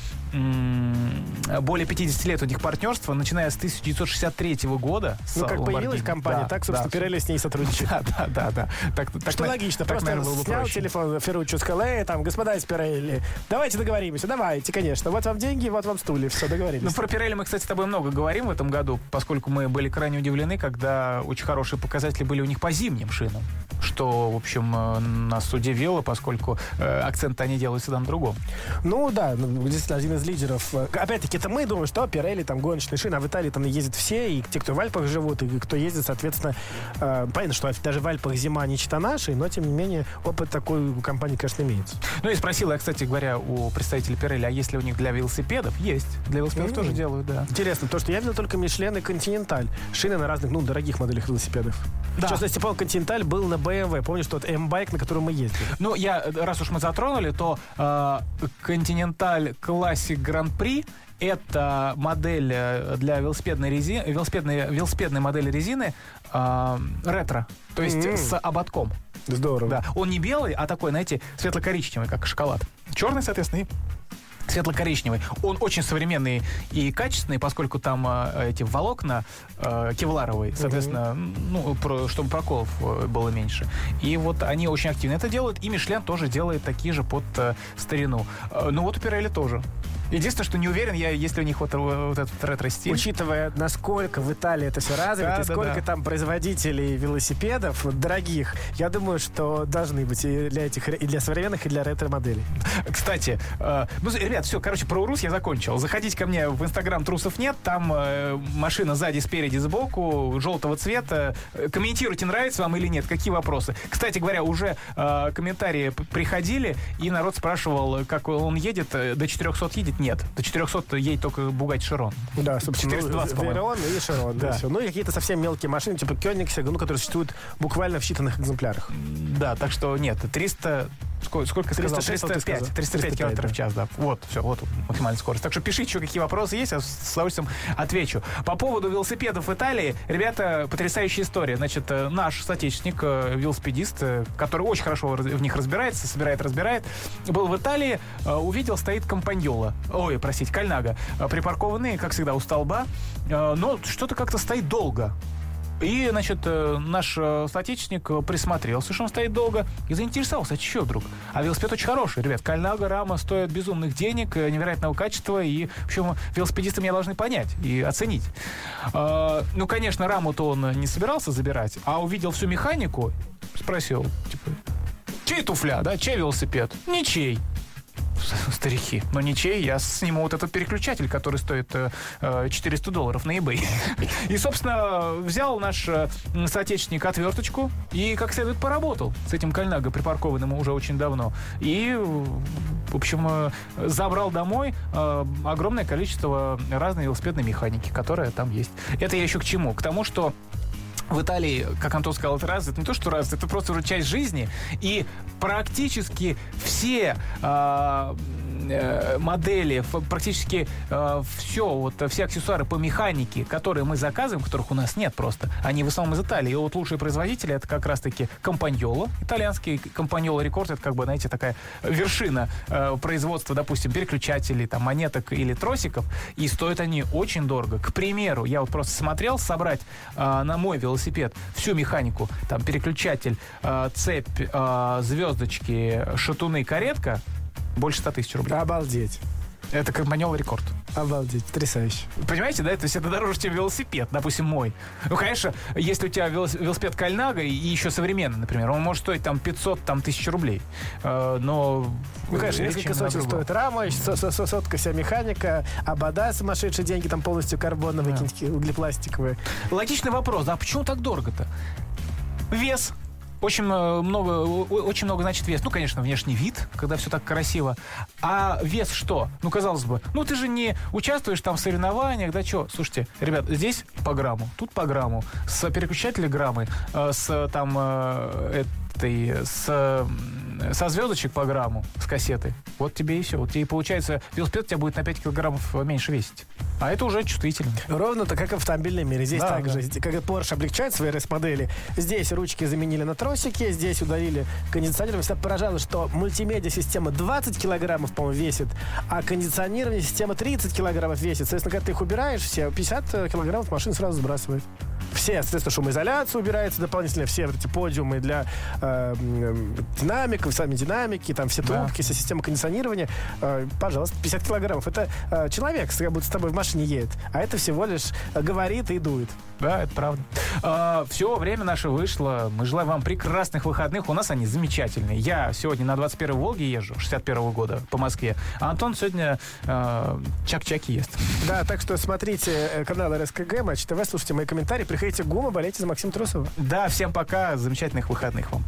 более 50 лет у них партнерства, начиная с 1963 года. с Ну, как появилась компания, Да, так, собственно, да. Pirelli с ней сотрудничает. Да, да, да, да. Так, так, Что на- логично, так, просто наверное, было бы снял проще. телефон Ферруччо Скале, там, господа из Pirelli, давайте договоримся, давайте, конечно, вот вам деньги, вот вам стулья, все, Ну, договорились. про Пирелли мы, кстати, с тобой много говорим в этом году, поскольку мы были крайне удивлены, когда очень хорошие показатели были у них по зимним шинам. Что, в общем, э, нас удивило, поскольку э, акцент они делают всегда на другом. Ну да, ну, действительно, один из лидеров. Э, Опять-таки, это мы думаем, что Пирелли, там, гоночные шины, а в Италии там ездят все, и те, кто в Альпах живут, и кто ездит, соответственно, понятно, что даже в Альпах зима не чита нашей, но, тем не менее, опыт такой у компании, конечно, имеется. Ну и спросила я, кстати говоря, у представителей Пирелли, а есть ли у них для велосипедов? Есть. Для велосипедов М. тоже делают, да. Интересно, то, что я видел только Мишлен и Континенталь. Шины на разных, ну, дорогих моделях велосипедов. Да. В частности, по Континенталь был на BMW. Помнишь, тот М-байк, на котором мы ездили? Ну, я, раз уж мы затронули, то э, Continental Classic Grand Prix это модель э, для велосипедной резины, велосипедной, велосипедной модели резины э, ретро, то есть М. с ободком. Здорово. Да, он не белый, а такой, знаете, светло-коричневый, как шоколад. Черный, соответственно, и светло-коричневый. Он очень современный и качественный, поскольку там э, эти волокна э, кевларовые, соответственно, ну, про- чтобы проколов э, было меньше. И вот они очень активно это делают, и Мишлен тоже делает такие же под э, старину. Э, ну вот у Пирелли тоже. Единственное, что не уверен я, если у них вот, э, вот этот ретро-стиль. Учитывая, насколько в Италии это все развито, Да, и да, сколько да. там производителей велосипедов дорогих, я думаю, что должны быть и для этих, и для современных, и для ретро-моделей. Кстати, э, ну, ребят, все, короче, про Урус я закончил. Заходите ко мне в Инстаграм «Трусов нет», там э, машина сзади, спереди, сбоку, желтого цвета. Э, Комментируйте, нравится вам или нет, какие вопросы. Кстати говоря, уже э, комментарии приходили, и народ спрашивал, как он едет, э, до 400 едет? Нет, до 400 едет только Бугать Широн. Да, собственно, 420, ну. Верон и Широн. Да. Да. всё. Ну и какие-то совсем мелкие машины, типа Кёнигсег, ну, которые существуют буквально в считанных экземплярах. Да, так что нет, 300... Сколько, сколько сказал? 306, вот ты 305, сказал. 305 километров в 305, час, да. Вот, все, вот максимальная скорость. Так что пишите, еще какие вопросы есть, я с удовольствием отвечу. По поводу велосипедов в Италии, ребята, потрясающая история. Значит, э, наш соотечественник, э, велосипедист, э, который очень хорошо в них разбирается, собирает, разбирает, был в Италии, увидел, стоит компаньола, ой, простите, кальнага, э, припаркованные, как всегда, у столба, э, но что-то как-то стоит долго. И, значит, э, наш э, соотечественник присмотрелся, что он стоит долго, и заинтересовался, а что вдруг? А велосипед очень хороший, ребят. Кальнага, рама стоят безумных денег, э, невероятного качества, и, в общем, велосипедисты меня должны понять и оценить. Э, ну, конечно, раму-то он не собирался забирать, а увидел всю механику, спросил, типа, чей туфля, да, чей велосипед? Ничей старики. Но ничей, я сниму вот этот переключатель, который стоит э, 400 долларов на eBay. И, собственно, взял наш э, соотечественник отверточку и как следует поработал с этим кальнаго, припаркованным уже очень давно. И, в общем, э, забрал домой э, огромное количество разной велосипедной механики, которая там есть. Это я еще к чему? К тому, что в Италии, как Антон сказал, это раз, это не то, что раз, это просто уже часть жизни. И практически все э, модели, ф- практически э, все, вот все аксессуары по механике, которые мы заказываем, которых у нас нет просто, они в основном из Италии. И вот лучшие производители это как раз-таки Компаньоло, итальянский Компаньоло Рекорд, это как бы, знаете, такая вершина э, производства, допустим, переключателей, там, монеток или тросиков, и стоят они очень дорого. К примеру, я вот просто смотрел собрать э, на мой велосипед всю механику, там, переключатель, э, цепь, э, звездочки, шатуны, каретка, больше 100 тысяч рублей. Обалдеть. Это Компаньоло Рекорд. Обалдеть. Потрясающе. Понимаете, да? То есть это дороже, чем велосипед, допустим, мой. Ну, конечно, если у тебя велос- велосипед Кальнага и еще современный, например, он может стоить там 500 там, тысяч рублей. Э, но... Ну, конечно, несколько сотен стоит рама, со- со- со- сотка вся механика, обода сумасшедшие деньги, там полностью карбоновые, Да. какие-нибудь углепластиковые. Логичный вопрос, а почему так дорого-то? Вес. Очень э, много, очень много значит вес. Ну, конечно, внешний вид, когда все так красиво. А вес что? Ну, казалось бы, ну ты же не участвуешь там в соревнованиях, да что? Слушайте, ребят, здесь по грамму, тут по грамму, с переключателя граммы, э, с там э, этой, с, со звездочек по грамму, с кассеты. Вот тебе и все. Вот тебе и получается, велосипед у тебя будет на 5 килограммов меньше весить. А это уже чувствительно. Ровно так, как в автомобильном мире. Здесь Да, также, как Porsche облегчает свои RS-модели, здесь ручки заменили на тросики, здесь удалили кондиционер. Всегда поражало, что мультимедиа-система 20 килограммов, по-моему, весит, а кондиционирование система 30 килограммов весит. Соответственно, когда ты их убираешь, все 50 килограммов машина сразу сбрасывает. Все, соответственно, шумоизоляция убирается дополнительно, все вот эти подиумы для э, динамиков, сами динамики, там все Да. трубки, вся система кондиционирования. Э, пожалуйста, 50 килограммов. Это э, человек, как будто с тобой в машине едет. А это всего лишь э, говорит и дует. Да, это правда. все, время наше вышло. Мы желаем вам прекрасных выходных. У нас они замечательные. Я сегодня на 21-й Волге езжу, 61 года по Москве. А Антон сегодня э, чак-чаки ест. Да, так что смотрите э, канал РСКГ, Матч ТВ, слушайте мои комментарии, приходите в ГУМа, болейте за Максима Трусова. Да, всем пока. Замечательных выходных вам.